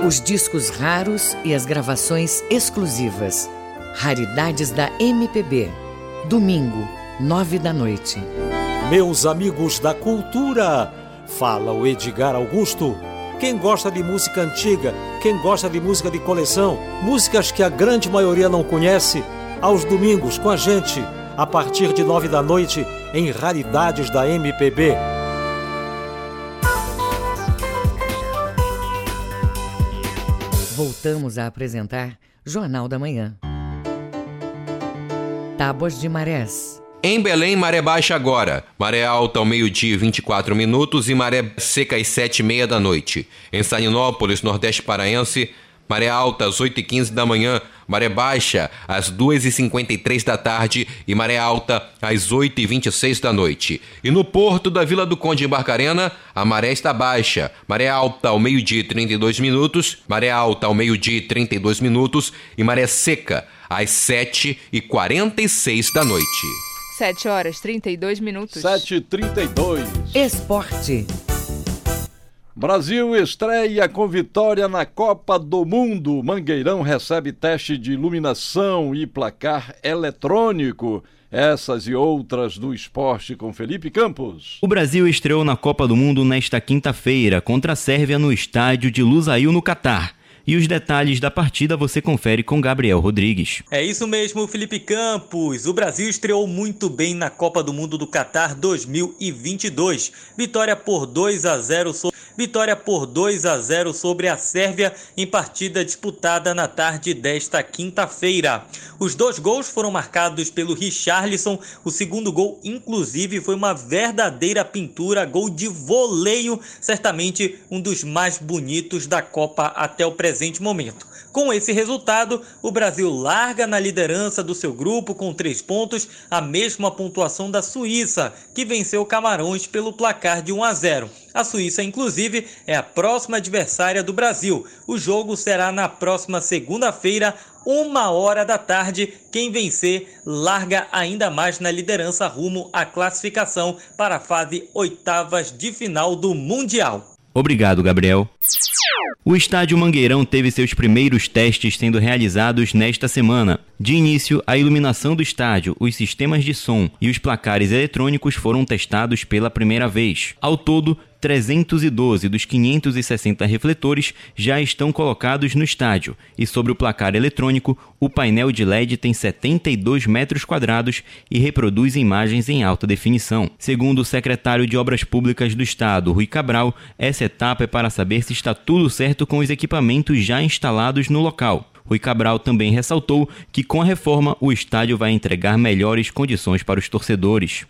Os discos raros e as gravações exclusivas. Raridades da MPB. Domingo, nove da noite. Meus amigos da cultura, fala o Edgar Augusto. Quem gosta de música antiga, quem gosta de música de coleção, músicas que a grande maioria não conhece, aos domingos com a gente, a partir de nove da noite, em Raridades da MPB. Voltamos a apresentar Jornal da Manhã. Tábuas de Marés. Em Belém, maré baixa agora. Maré alta ao meio-dia e 24 minutos e maré seca às 7 e meia da noite. Em Salinópolis, Nordeste Paraense, Maré alta às 8h15 da manhã, maré baixa às 2h53 da tarde e maré alta às 8h26 da noite. E no porto da Vila do Conde em Barcarena, a maré está baixa, maré alta ao meio-dia e 32 minutos, maré alta ao meio-dia e 32 minutos e maré seca às 7h46 da noite. 7 horas 32 minutos. 7h32. Esporte. Brasil estreia com vitória na Copa do Mundo. Mangueirão recebe teste de iluminação e placar eletrônico. Essas e outras do esporte com Felipe Campos. O Brasil estreou na Copa do Mundo nesta quinta-feira contra a Sérvia no estádio de Lusail, no Catar. E os detalhes da partida você confere com Gabriel Rodrigues. É isso mesmo, Felipe Campos. O Brasil estreou muito bem na Copa do Mundo do Catar 2022. Vitória por 2 a 0 sobre Vitória por 2 a 0 sobre a Sérvia em partida disputada na tarde desta quinta-feira. Os dois gols foram marcados pelo Richarlison. O segundo gol, inclusive, foi uma verdadeira pintura, gol de voleio, certamente um dos mais bonitos da Copa até o presente momento. Com esse resultado, o Brasil larga na liderança do seu grupo com três pontos, a mesma pontuação da Suíça, que venceu Camarões pelo placar de 1 a 0. A Suíça, inclusive, é a próxima adversária do Brasil. O jogo será na próxima segunda-feira, uma hora da tarde. Quem vencer larga ainda mais na liderança rumo à classificação para a fase oitavas de final do Mundial. Obrigado, Gabriel. O estádio Mangueirão teve seus primeiros testes sendo realizados nesta semana. De início, a iluminação do estádio, os sistemas de som e os placares eletrônicos foram testados pela primeira vez. Ao todo, 312 dos 560 refletores já estão colocados no estádio e sobre o placar eletrônico, o painel de LED tem 72 metros quadrados e reproduz imagens em alta definição. Segundo o secretário de Obras Públicas do Estado, Rui Cabral, essa etapa é para saber se está tudo certo com os equipamentos já instalados no local. Rui Cabral também ressaltou que com a reforma o estádio vai entregar melhores condições para os torcedores.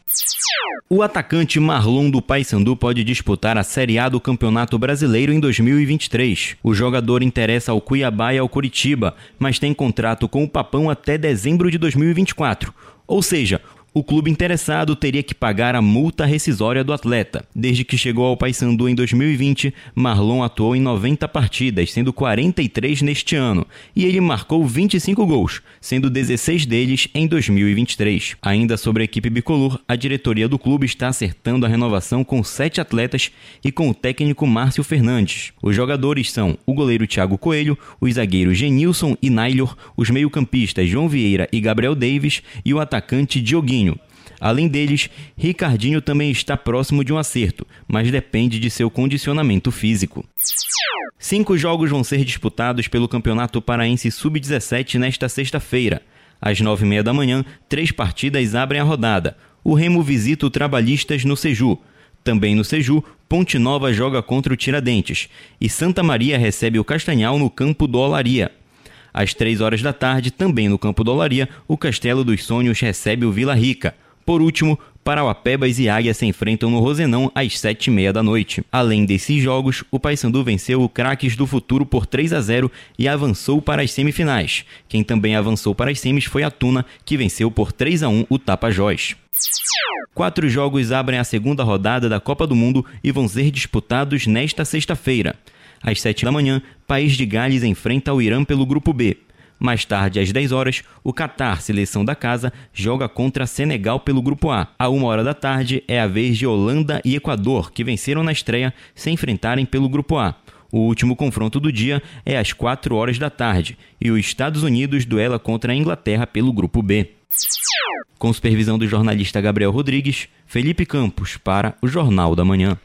O atacante Marlon do Paysandu pode disputar a Série A do Campeonato Brasileiro em 2023. O jogador interessa ao Cuiabá e ao Curitiba, mas tem contrato com o Papão até dezembro de 2024. Ou seja, o clube interessado teria que pagar a multa rescisória do atleta. Desde que chegou ao Paysandu em 2020, Marlon atuou em 90 partidas, sendo 43 neste ano, e ele marcou 25 gols, sendo 16 deles em 2023. Ainda sobre a equipe bicolor, a diretoria do clube está acertando a renovação com sete atletas e com o técnico Márcio Fernandes. Os jogadores são o goleiro Thiago Coelho, os zagueiros Genilson e Nailor, os meio-campistas João Vieira e Gabriel Davis e o atacante Dioguinho. Além deles, Ricardinho também está próximo de um acerto, mas depende de seu condicionamento físico. Cinco jogos vão ser disputados pelo Campeonato Paraense Sub-17 nesta sexta-feira. Às nove e meia da manhã, três partidas abrem a rodada. O Remo visita o Trabalhistas no Seju. Também no Seju, Ponte Nova joga contra o Tiradentes. E Santa Maria recebe o Castanhal no campo do Olaria. Às três horas da tarde, também no campo do Olaria, o Castelo dos Sonhos recebe o Vila Rica. Por último, Parauapebas e Águia se enfrentam no Rosenão às sete e meia da noite. Além desses jogos, o Paysandu venceu o Craques do Futuro por 3 a 0 e avançou para as semifinais. Quem também avançou para as semis foi a Tuna, que venceu por 3 a 1 o Tapajós. Quatro jogos abrem a segunda rodada da Copa do Mundo e vão ser disputados nesta sexta-feira. Às 7 da manhã, País de Gales enfrenta o Irã pelo Grupo B. Mais tarde, às 10 horas, o Catar, seleção da casa, joga contra Senegal pelo Grupo A. À uma hora da tarde, é a vez de Holanda e Equador, que venceram na estreia, se enfrentarem pelo Grupo A. O último confronto do dia é às 4 horas da tarde e os Estados Unidos duela contra a Inglaterra pelo Grupo B. Com supervisão do jornalista Gabriel Rodrigues, Felipe Campos para o Jornal da Manhã.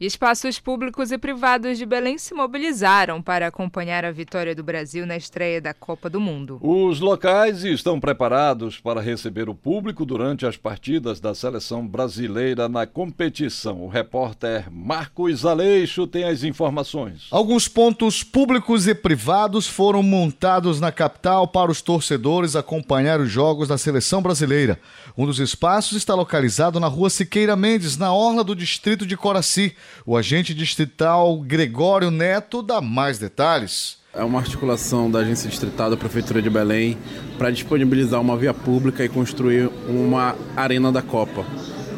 Espaços públicos e privados de Belém se mobilizaram para acompanhar a vitória do Brasil na estreia da Copa do Mundo. Os locais estão preparados para receber o público durante as partidas da seleção brasileira na competição. O repórter Marcos Aleixo tem as informações. Alguns pontos públicos e privados foram montados na capital para os torcedores acompanhar os jogos da seleção brasileira. Um dos espaços está localizado na rua Siqueira Mendes, na orla do distrito de Coraci. O agente distrital Gregório Neto dá mais detalhes. É uma articulação da Agência Distrital da Prefeitura de Belém para disponibilizar uma via pública e construir uma arena da Copa.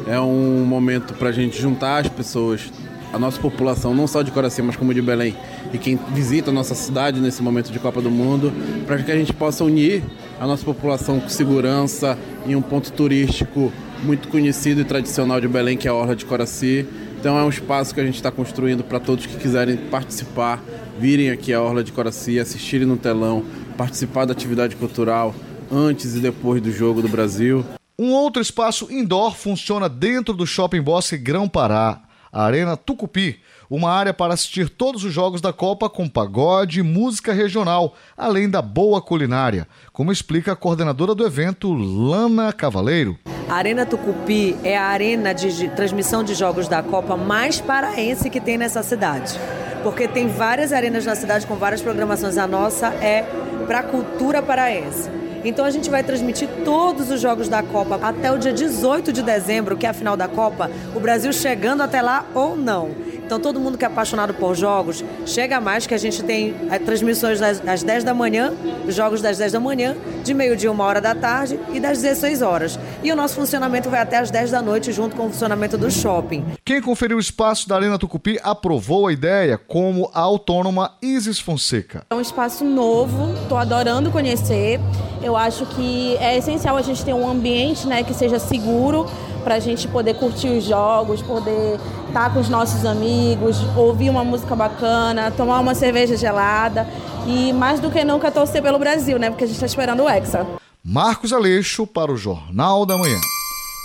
É um momento para a gente juntar as pessoas, a nossa população, não só de Coraci, mas como de Belém, e quem visita a nossa cidade nesse momento de Copa do Mundo, para que a gente possa unir a nossa população com segurança em um ponto turístico muito conhecido e tradicional de Belém, que é a Orla de Coraci. Então é um espaço que a gente está construindo para todos que quiserem participar, virem aqui à Orla de Coraci, assistirem no telão, participar da atividade cultural antes e depois do jogo do Brasil. Um outro espaço indoor funciona dentro do Shopping Bosque Grão Pará, a Arena Tucupi, uma área para assistir todos os jogos da Copa com pagode e música regional, além da boa culinária, como explica a coordenadora do evento, Lana Cavaleiro. A Arena Tucupi é a arena de, transmissão de jogos da Copa mais paraense que tem nessa cidade. Porque tem várias arenas na cidade com várias programações. A nossa é para cultura paraense. Então a gente vai transmitir todos os jogos da Copa até o dia 18 de dezembro, que é a final da Copa, o Brasil chegando até lá ou não. Então todo mundo que é apaixonado por jogos, chega mais que a gente tem é, transmissões das, às 10 da manhã, os jogos das 10 da manhã, de meio-dia, uma hora da tarde e das 16 horas. E o nosso funcionamento vai até às 10 da noite, junto com o funcionamento do shopping. Quem conferiu o espaço da Arena Tucupi aprovou a ideia, como a autônoma Isis Fonseca. É um espaço novo, estou adorando conhecer. Eu acho que é essencial a gente ter um ambiente né, que seja seguro para a gente poder curtir os jogos, poder estar com os nossos amigos, ouvir uma música bacana, tomar uma cerveja gelada e mais do que nunca torcer pelo Brasil, né? Porque a gente está esperando o Hexa. Marcos Aleixo para o Jornal da Manhã.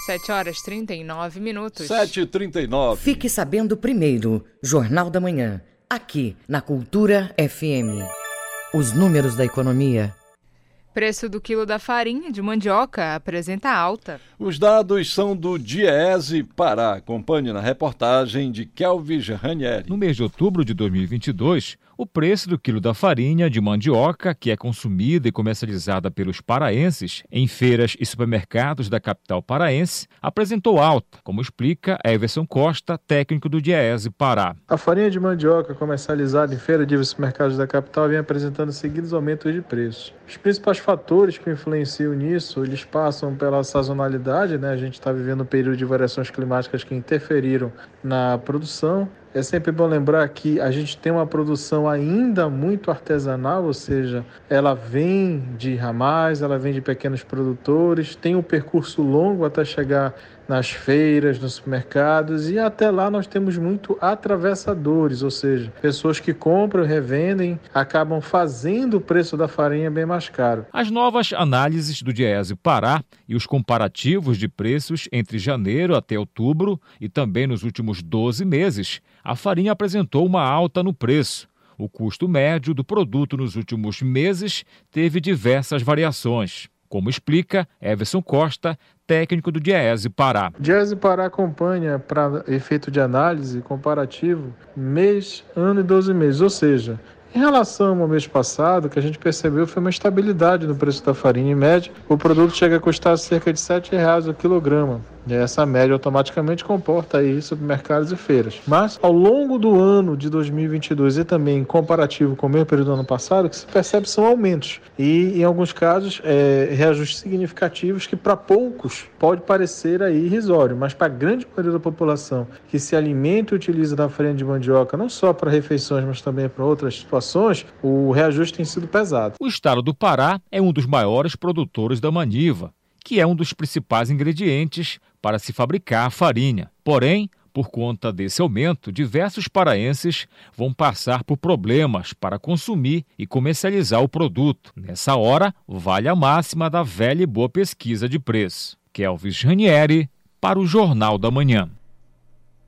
7 horas 39 minutos. 7h39. Fique sabendo primeiro, Jornal da Manhã, aqui na Cultura FM. Os números da economia. Preço do quilo da farinha de mandioca apresenta alta. Os dados são do Diese Pará. Acompanhe na reportagem de Kelvis Ranieri. No mês de outubro de 2022, o preço do quilo da farinha de mandioca, que é consumida e comercializada pelos paraenses em feiras e supermercados da capital paraense, apresentou alta, como explica Everson Costa, técnico do Diese Pará. A farinha de mandioca comercializada em feiras e supermercados da capital vem apresentando seguidos aumentos de preço. Os principais fatores que influenciam nisso, eles passam pela sazonalidade, né? A gente está vivendo um período de variações climáticas que interferiram na produção. É sempre bom lembrar que a gente tem uma produção ainda muito artesanal, ou seja, ela vem de ramais, ela vem de pequenos produtores, tem um percurso longo até chegar nas feiras, nos supermercados e até lá nós temos muito atravessadores, ou seja, pessoas que compram, revendem, acabam fazendo o preço da farinha bem mais caro. As novas análises do Diese Pará e os comparativos de preços entre janeiro até outubro e também nos últimos 12 meses, a farinha apresentou uma alta no preço. O custo médio do produto nos últimos meses teve diversas variações como explica Everson Costa, técnico do Diese Pará. Diese Pará acompanha, para efeito de análise comparativo, mês, ano e 12 meses, ou seja, em relação ao mês passado, o que a gente percebeu foi uma estabilidade no preço da farinha. Em média, o produto chega a custar cerca de R$ 7,00 o quilograma. Essa média automaticamente comporta aí supermercados e feiras. Mas ao longo do ano de 2022 e também em comparativo com o mesmo período do ano passado, que se percebe são aumentos. E em alguns casos, é, reajustes significativos que para poucos pode parecer aí irrisório, mas para a grande maioria da população que se alimenta e utiliza da farinha de mandioca, não só para refeições, mas também para outras situações, o reajuste tem sido pesado. O estado do Pará é um dos maiores produtores da maniva que é um dos principais ingredientes para se fabricar farinha. Porém, por conta desse aumento, diversos paraenses vão passar por problemas para consumir e comercializar o produto. Nessa hora, vale a máxima da velha e boa pesquisa de preço. Kelvis Ranieri, para o Jornal da Manhã.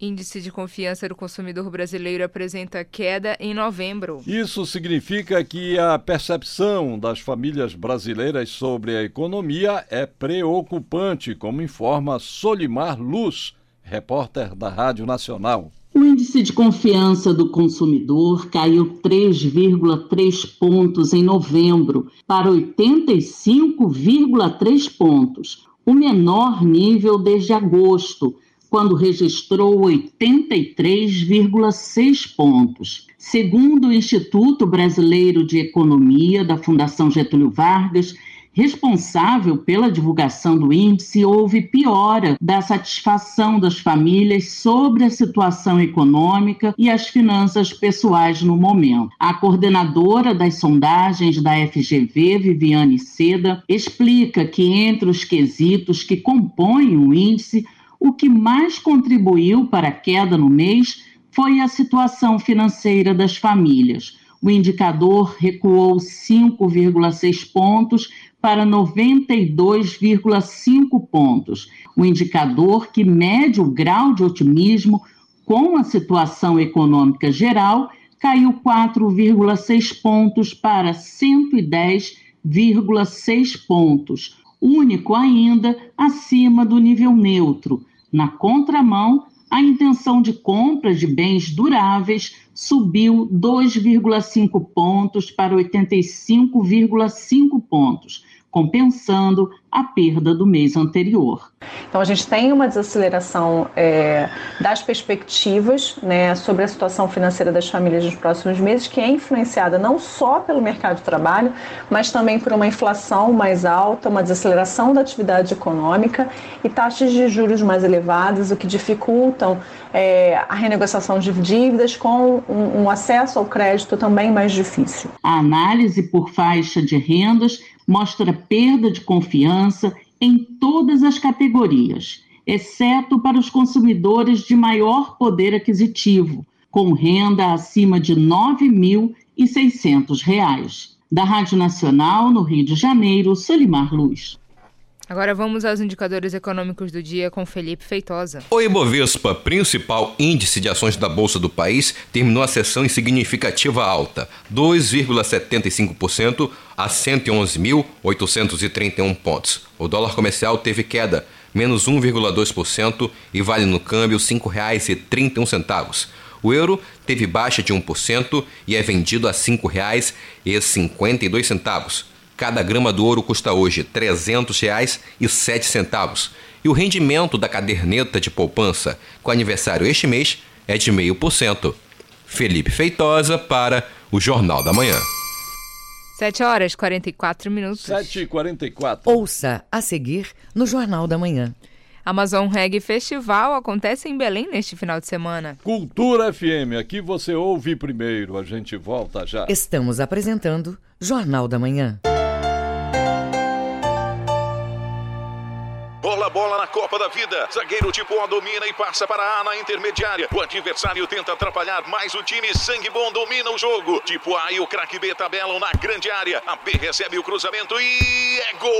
Índice de confiança do consumidor brasileiro apresenta queda em novembro. Isso significa que a percepção das famílias brasileiras sobre a economia é preocupante, como informa Solimar Luz, repórter da Rádio Nacional. O índice de confiança do consumidor caiu 3,3 pontos em novembro para 85,3 pontos, o menor nível desde agosto quando registrou 83,6 pontos. Segundo o Instituto Brasileiro de Economia da Fundação Getúlio Vargas, responsável pela divulgação do índice, houve piora da satisfação das famílias sobre a situação econômica e as finanças pessoais no momento. A coordenadora das sondagens da FGV, Viviane Seda, explica que entre os quesitos que compõem o índice, o que mais contribuiu para a queda no mês foi a situação financeira das famílias. O indicador recuou 5,6 pontos para 92,5 pontos. O indicador que mede o grau de otimismo com a situação econômica geral caiu 4,6 pontos para 110,6 pontos, único ainda acima do nível neutro. Na contramão, a intenção de compra de bens duráveis subiu 2,5 pontos para 85,5 pontos compensando a perda do mês anterior. Então, a gente tem uma desaceleração é, das perspectivas né, sobre a situação financeira das famílias nos próximos meses, que é influenciada não só pelo mercado de trabalho, mas também por uma inflação mais alta, uma desaceleração da atividade econômica e taxas de juros mais elevadas, o que dificultam é, a renegociação de dívidas com um, um acesso ao crédito também mais difícil. A análise por faixa de rendas mostra perda de confiança em todas as categorias, exceto para os consumidores de maior poder aquisitivo, com renda acima de R$ 9.600. Da Rádio Nacional, no Rio de Janeiro, Solimar Luz. Agora vamos aos indicadores econômicos do dia com Felipe Feitosa. O Ibovespa, principal índice de ações da Bolsa do país, terminou a sessão em significativa alta, 2,75% a 111.831 pontos. O dólar comercial teve queda, menos 1,2% e vale no câmbio R$ 5,31. O euro teve baixa de 1% e é vendido a R$ 5,52. Cada grama do ouro custa hoje R$ 300,07 e o rendimento da caderneta de poupança com aniversário este mês é de 0,5%. Felipe Feitosa para o Jornal da Manhã. 7 horas e 44 minutos. 7 e 44. Ouça a seguir no Jornal da Manhã. Amazon Reggae Festival acontece em Belém neste final de semana. Cultura FM, aqui você ouve primeiro, a gente volta já. Estamos apresentando Jornal da Manhã. Bola, na Copa da Vida. Zagueiro tipo A domina e passa para A na intermediária. O adversário tenta atrapalhar, mas o time sangue bom domina o jogo. Tipo A e o craque B tabelam na grande área. A B recebe o cruzamento e é gol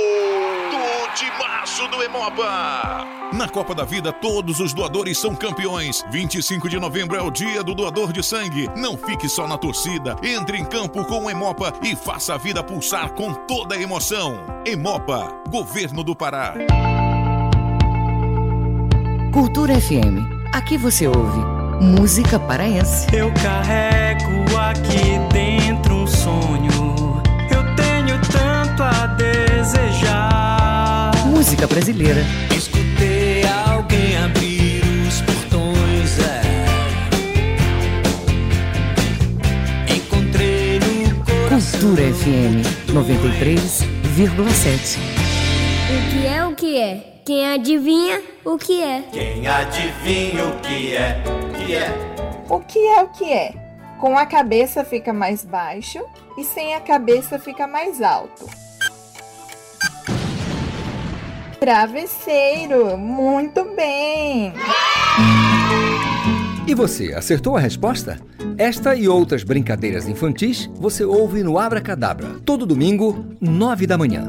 do timaço do Emopa. Na Copa da Vida, todos os doadores são campeões. 25 de novembro é o dia do doador de sangue. Não fique só na torcida. Entre em campo com o Emopa e faça a vida pulsar com toda a emoção. Emopa, Governo do Pará. Cultura FM. Aqui você ouve música paraense. Eu carrego aqui dentro um sonho. Eu tenho tanto a desejar. Música brasileira. Escutei alguém abrir os portões. É. Encontrei no coração. Cultura FM 93,7. O que é o que é? Quem adivinha o que é? Quem adivinha o que é? Que é? O que é o que é? Com a cabeça fica mais baixo e sem a cabeça fica mais alto. Travesseiro, muito bem! E você, acertou a resposta? Esta e outras brincadeiras infantis você ouve no Abra Cadabra, todo domingo, nove da manhã.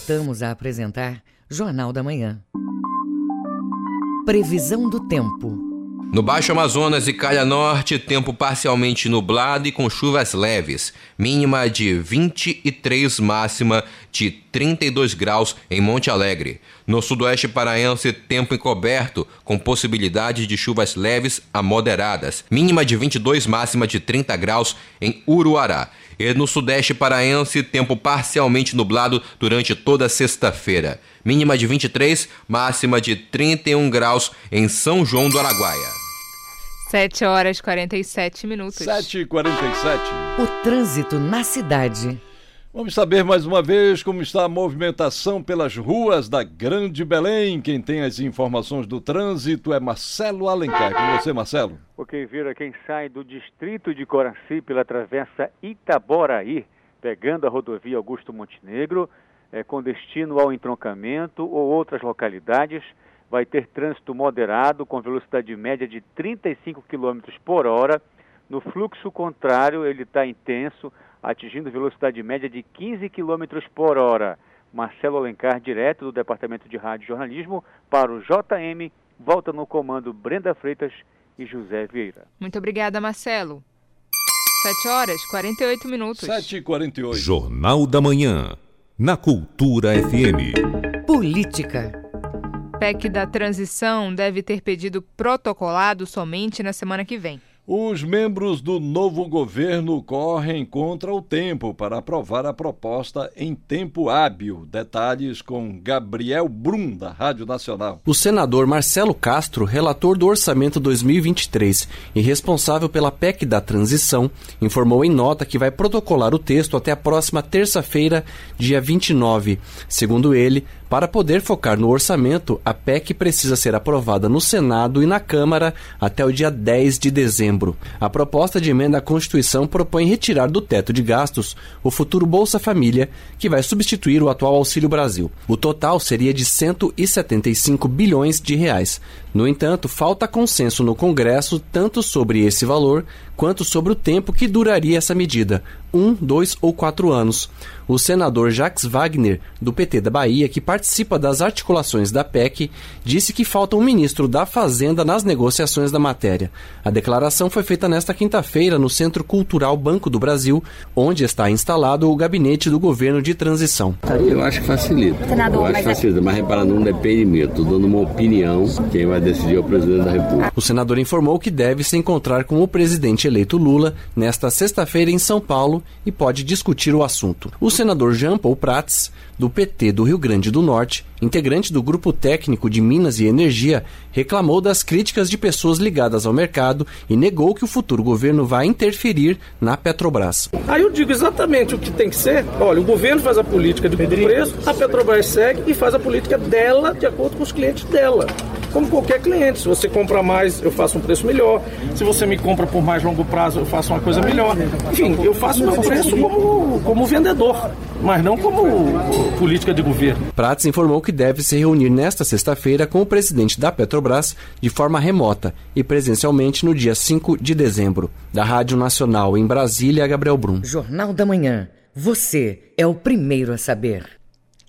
Voltamos a apresentar Jornal da Manhã. Previsão do tempo. No Baixo Amazonas e Calha Norte, tempo parcialmente nublado e com chuvas leves. Mínima de 23, máxima de 32 graus em Monte Alegre. No Sudoeste Paraense, tempo encoberto, com possibilidade de chuvas leves a moderadas. Mínima de 22, máxima de 30 graus em Uruará. E no Sudeste Paraense, tempo parcialmente nublado durante toda sexta-feira. Mínima de 23, máxima de 31 graus em São João do Araguaia. 7 horas e 47 minutos. 7 e 47. O trânsito na cidade. Vamos saber mais uma vez como está a movimentação pelas ruas da Grande Belém. Quem tem as informações do trânsito é Marcelo Alencar. Com você, Marcelo. Ok, Vira, quem sai do distrito de Coraci pela travessa Itaboraí, pegando a rodovia Augusto Montenegro, é, com destino ao entroncamento ou outras localidades, vai ter trânsito moderado com velocidade média de 35 km por hora. No fluxo contrário, ele está intenso, atingindo velocidade média de 15 km por hora. Marcelo Alencar, direto do Departamento de Rádio e Jornalismo, para o JM, volta no comando Brenda Freitas e José Vieira. Muito obrigada, Marcelo. 7 horas 48 minutos. 7 e 48. Jornal da Manhã, na Cultura FM. Política. PEC da transição deve ter pedido protocolado somente na semana que vem. Os membros do novo governo correm contra o tempo para aprovar a proposta em tempo hábil. Detalhes com Gabriel Brum, da Rádio Nacional. O senador Marcelo Castro, relator do orçamento 2023 e responsável pela PEC da transição, informou em nota que vai protocolar o texto até a próxima terça-feira, dia 29. Segundo ele, para poder focar no orçamento, a PEC precisa ser aprovada no Senado e na Câmara até o dia 10 de dezembro. A proposta de emenda à Constituição propõe retirar do teto de gastos o futuro Bolsa Família, que vai substituir o atual Auxílio Brasil. O total seria de 175 bilhões de reais. No entanto, falta consenso no Congresso tanto sobre esse valor quanto sobre o tempo que duraria essa medida um, dois ou quatro anos. O senador Jacques Wagner, do PT da Bahia, que participa das articulações da PEC, disse que falta um ministro da Fazenda nas negociações da matéria. A declaração foi feita nesta quinta-feira no Centro Cultural Banco do Brasil, onde está instalado o gabinete do governo de transição. Eu acho que facilita. Senador, Eu acho que é facilita, mas repara, não depende de mim. Estou dando uma opinião. Quem vai decidir é o presidente da República. O senador informou que deve se encontrar com o presidente eleito Lula nesta sexta-feira em São Paulo e pode discutir o assunto. O senador Jean Paul Prats, do PT do Rio Grande do Norte, integrante do grupo técnico de Minas e Energia, reclamou das críticas de pessoas ligadas ao mercado e negou que o futuro governo vai interferir na Petrobras. Aí eu digo exatamente o que tem que ser. Olha, o governo faz a política de preço, a Petrobras segue e faz a política dela de acordo com os clientes dela como qualquer cliente. Se você compra mais, eu faço um preço melhor. Se você me compra por mais longo prazo, eu faço uma coisa melhor. Enfim, eu faço meu preço como, como vendedor, mas não como política de governo. Prats informou que deve se reunir nesta sexta-feira com o presidente da Petrobras de forma remota e presencialmente no dia 5 de dezembro. Da Rádio Nacional em Brasília, Gabriel Brum. Jornal da Manhã. Você é o primeiro a saber.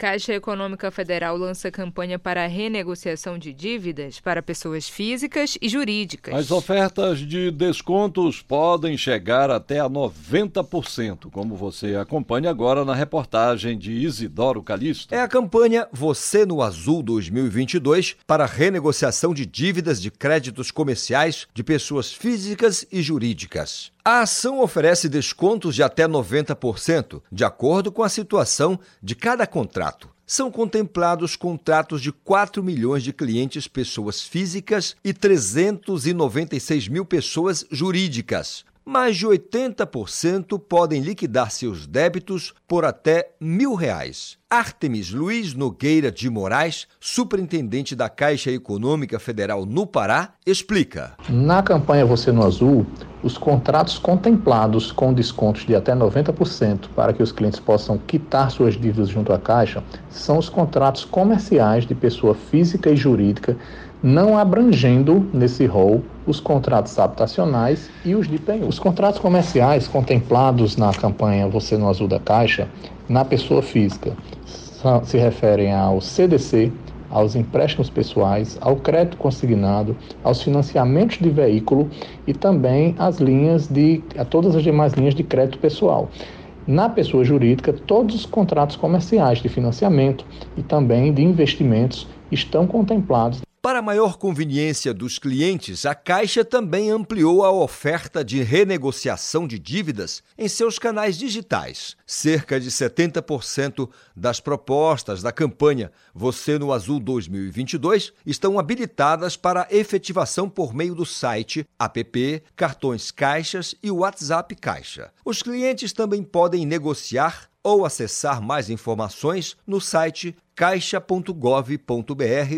Caixa Econômica Federal lança campanha para renegociação de dívidas para pessoas físicas e jurídicas. As ofertas de descontos podem chegar até a 90%, como você acompanha agora na reportagem de Isidoro Calixto. É a campanha Você no Azul 2022 para renegociação de dívidas de créditos comerciais de pessoas físicas e jurídicas. A ação oferece descontos de até 90%, de acordo com a situação de cada contrato. São contemplados contratos de 4 milhões de clientes pessoas físicas e 396 mil pessoas jurídicas. Mais de 80% podem liquidar seus débitos por até mil reais. Artemis Luiz Nogueira de Moraes, superintendente da Caixa Econômica Federal no Pará, explica. Na campanha Você no Azul, os contratos contemplados com descontos de até 90% para que os clientes possam quitar suas dívidas junto à Caixa são os contratos comerciais de pessoa física e jurídica, não abrangendo nesse rol os contratos habitacionais e os de penhor. Os contratos comerciais contemplados na campanha Você no Azul da Caixa, na pessoa física, se referem ao CDC, aos empréstimos pessoais, ao crédito consignado, aos financiamentos de veículo e também às linhas de a todas as demais linhas de crédito pessoal. Na pessoa jurídica, todos os contratos comerciais de financiamento e também de investimentos estão contemplados para maior conveniência dos clientes, a Caixa também ampliou a oferta de renegociação de dívidas em seus canais digitais. Cerca de 70% das propostas da campanha Você no Azul 2022 estão habilitadas para efetivação por meio do site, app, cartões caixas e WhatsApp Caixa. Os clientes também podem negociar ou acessar mais informações no site caixa.gov.br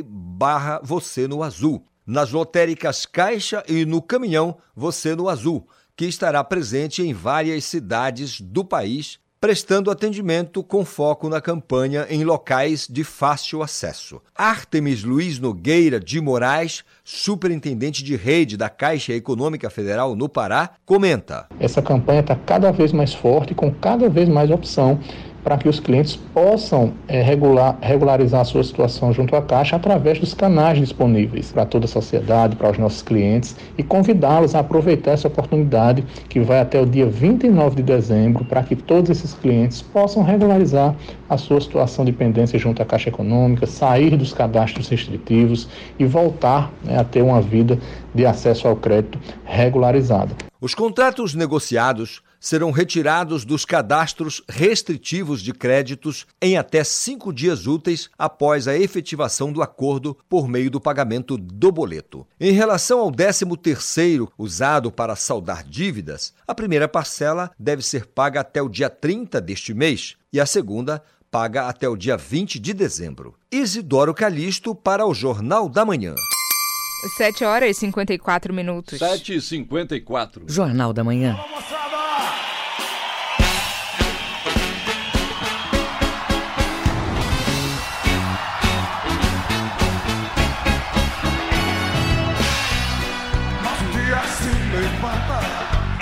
barra você no azul. Nas lotéricas Caixa e no caminhão Você no Azul, que estará presente em várias cidades do país, prestando atendimento com foco na campanha em locais de fácil acesso. Artemis Luiz Nogueira de Moraes, superintendente de rede da Caixa Econômica Federal no Pará, comenta: Essa campanha está cada vez mais forte, com cada vez mais opção para que os clientes possam é, regular, regularizar a sua situação junto à Caixa através dos canais disponíveis para toda a sociedade, para os nossos clientes e convidá-los a aproveitar essa oportunidade que vai até o dia 29 de dezembro para que todos esses clientes possam regularizar a sua situação de pendência junto à Caixa Econômica, sair dos cadastros restritivos e voltar né, a ter uma vida de acesso ao crédito regularizada. Os contratos negociados serão retirados dos cadastros restritivos de créditos em até cinco dias úteis após a efetivação do acordo por meio do pagamento do boleto. Em relação ao 13º usado para saldar dívidas, a primeira parcela deve ser paga até o dia 30 deste mês e a segunda paga até o dia 20 de dezembro. Isidoro Calixto para o Jornal da Manhã. 7 horas e 54 minutos. 7 e 54. Jornal da Manhã.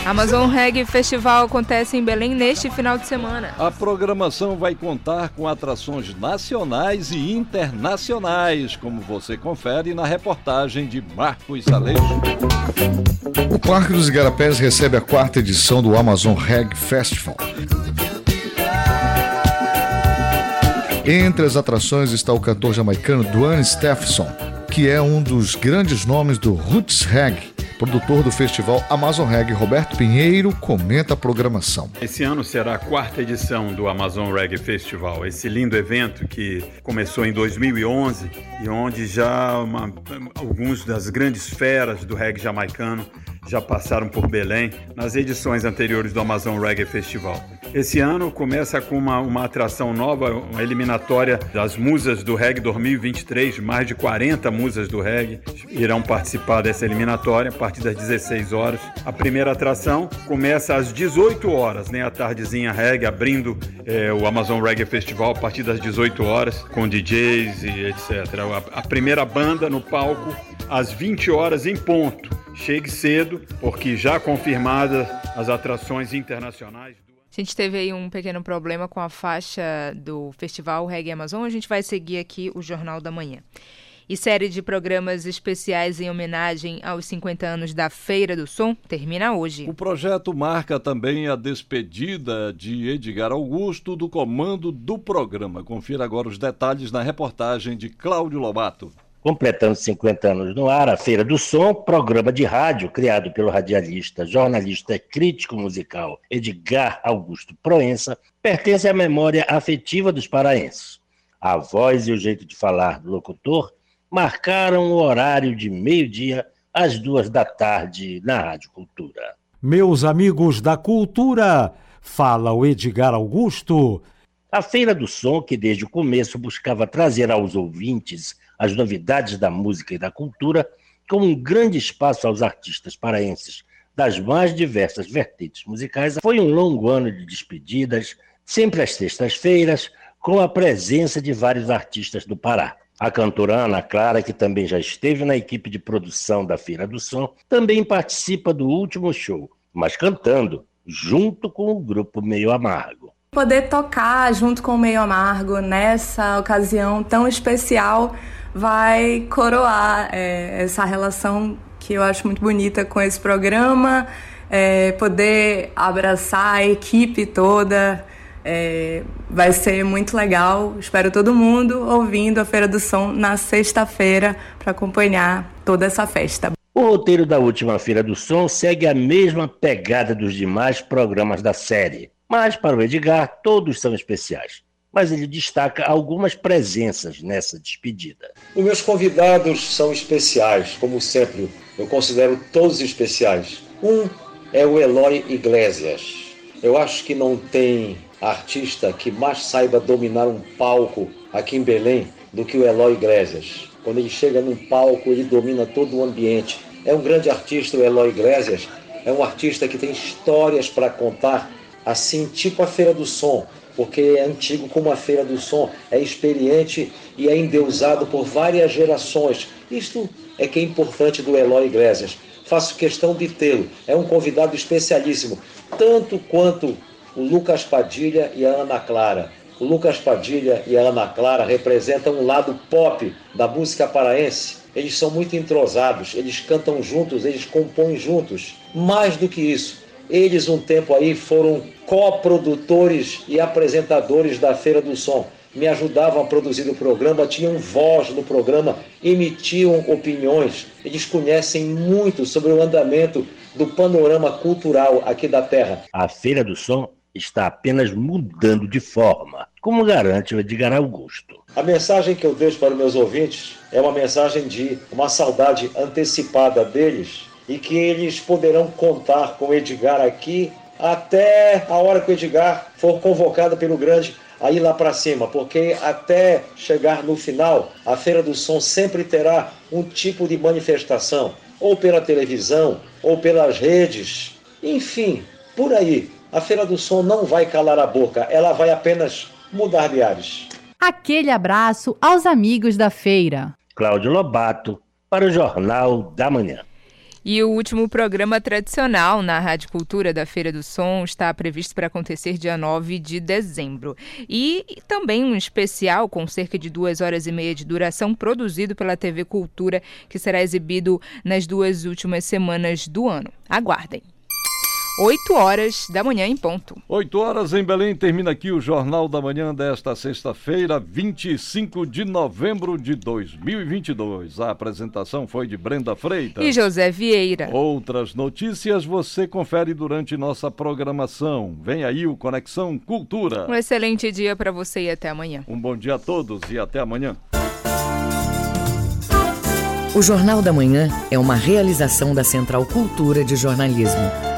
Amazon Reggae Festival acontece em Belém neste final de semana. A programação vai contar com atrações nacionais e internacionais, como você confere na reportagem de Marcos Aleixo. O Parque dos Igarapés recebe a quarta edição do Amazon Reggae Festival. Entre as atrações está o cantor jamaicano Duane Stephenson, que é um dos grandes nomes do Roots Reggae produtor do festival Amazon Reggae, Roberto Pinheiro, comenta a programação. Esse ano será a quarta edição do Amazon Reggae Festival, esse lindo evento que começou em 2011 e onde já uma, alguns das grandes feras do reggae jamaicano já passaram por Belém nas edições anteriores do Amazon Reggae Festival. Esse ano começa com uma, uma atração nova, uma eliminatória das musas do reggae 2023. Mais de 40 musas do reggae irão participar dessa eliminatória a partir das 16 horas. A primeira atração começa às 18 horas, né, a tardezinha reggae, abrindo é, o Amazon Reggae Festival a partir das 18 horas, com DJs e etc. A, a primeira banda no palco às 20 horas em ponto. Chegue cedo, porque já confirmadas as atrações internacionais. A gente teve aí um pequeno problema com a faixa do Festival Reggae Amazon. A gente vai seguir aqui o Jornal da Manhã. E série de programas especiais em homenagem aos 50 anos da Feira do Som termina hoje. O projeto marca também a despedida de Edgar Augusto do comando do programa. Confira agora os detalhes na reportagem de Cláudio Lobato. Completando 50 anos no ar, a Feira do Som, programa de rádio criado pelo radialista, jornalista e crítico musical Edgar Augusto Proença, pertence à memória afetiva dos paraenses. A voz e o jeito de falar do locutor marcaram o horário de meio-dia às duas da tarde na Rádio Cultura. Meus amigos da cultura, fala o Edgar Augusto. A Feira do Som, que desde o começo buscava trazer aos ouvintes as novidades da música e da cultura, com um grande espaço aos artistas paraenses das mais diversas vertentes musicais. Foi um longo ano de despedidas, sempre às sextas-feiras, com a presença de vários artistas do Pará. A cantora Ana Clara, que também já esteve na equipe de produção da Feira do Som, também participa do último show, mas cantando, junto com o grupo Meio Amargo. Poder tocar junto com o Meio Amargo nessa ocasião tão especial vai coroar é, essa relação que eu acho muito bonita com esse programa, é, poder abraçar a equipe toda. É, vai ser muito legal. Espero todo mundo ouvindo a Feira do Som na sexta-feira para acompanhar toda essa festa. O roteiro da última Feira do Som segue a mesma pegada dos demais programas da série, mas para o Edgar todos são especiais. Mas ele destaca algumas presenças nessa despedida. Os meus convidados são especiais, como sempre, eu considero todos especiais. Um é o Eloy Iglesias. Eu acho que não tem artista que mais saiba dominar um palco aqui em Belém do que o Eloy Iglesias. Quando ele chega num palco, ele domina todo o ambiente. É um grande artista, o Eloy Iglesias. É um artista que tem histórias para contar, assim, tipo a Feira do Som, porque é antigo como a Feira do Som, é experiente e é endeusado por várias gerações. Isto é que é importante do Eloy Iglesias. Faço questão de tê-lo. É um convidado especialíssimo, tanto quanto o Lucas Padilha e a Ana Clara. O Lucas Padilha e a Ana Clara representam um lado pop da música paraense. Eles são muito entrosados, eles cantam juntos, eles compõem juntos. Mais do que isso, eles um tempo aí foram coprodutores e apresentadores da Feira do Som. Me ajudavam a produzir o programa, tinham voz no programa, emitiam opiniões. Eles conhecem muito sobre o andamento do panorama cultural aqui da Terra. A Feira do Som está apenas mudando de forma, como garante o Edgar Augusto. A mensagem que eu deixo para os meus ouvintes é uma mensagem de uma saudade antecipada deles e que eles poderão contar com o Edgar aqui até a hora que o Edgar for convocado pelo grande aí lá para cima, porque até chegar no final, a Feira do Som sempre terá um tipo de manifestação, ou pela televisão, ou pelas redes, enfim, por aí a Feira do Som não vai calar a boca, ela vai apenas mudar de ares. Aquele abraço aos amigos da feira. Cláudio Lobato, para o Jornal da Manhã. E o último programa tradicional na Rádio Cultura da Feira do Som está previsto para acontecer dia 9 de dezembro. E também um especial com cerca de duas horas e meia de duração, produzido pela TV Cultura, que será exibido nas duas últimas semanas do ano. Aguardem! 8 horas da manhã em ponto. 8 horas em Belém, termina aqui o Jornal da Manhã desta sexta-feira, 25 de novembro de 2022. A apresentação foi de Brenda Freitas e José Vieira. Outras notícias você confere durante nossa programação. Vem aí o Conexão Cultura. Um excelente dia para você e até amanhã. Um bom dia a todos e até amanhã. O Jornal da Manhã é uma realização da Central Cultura de Jornalismo.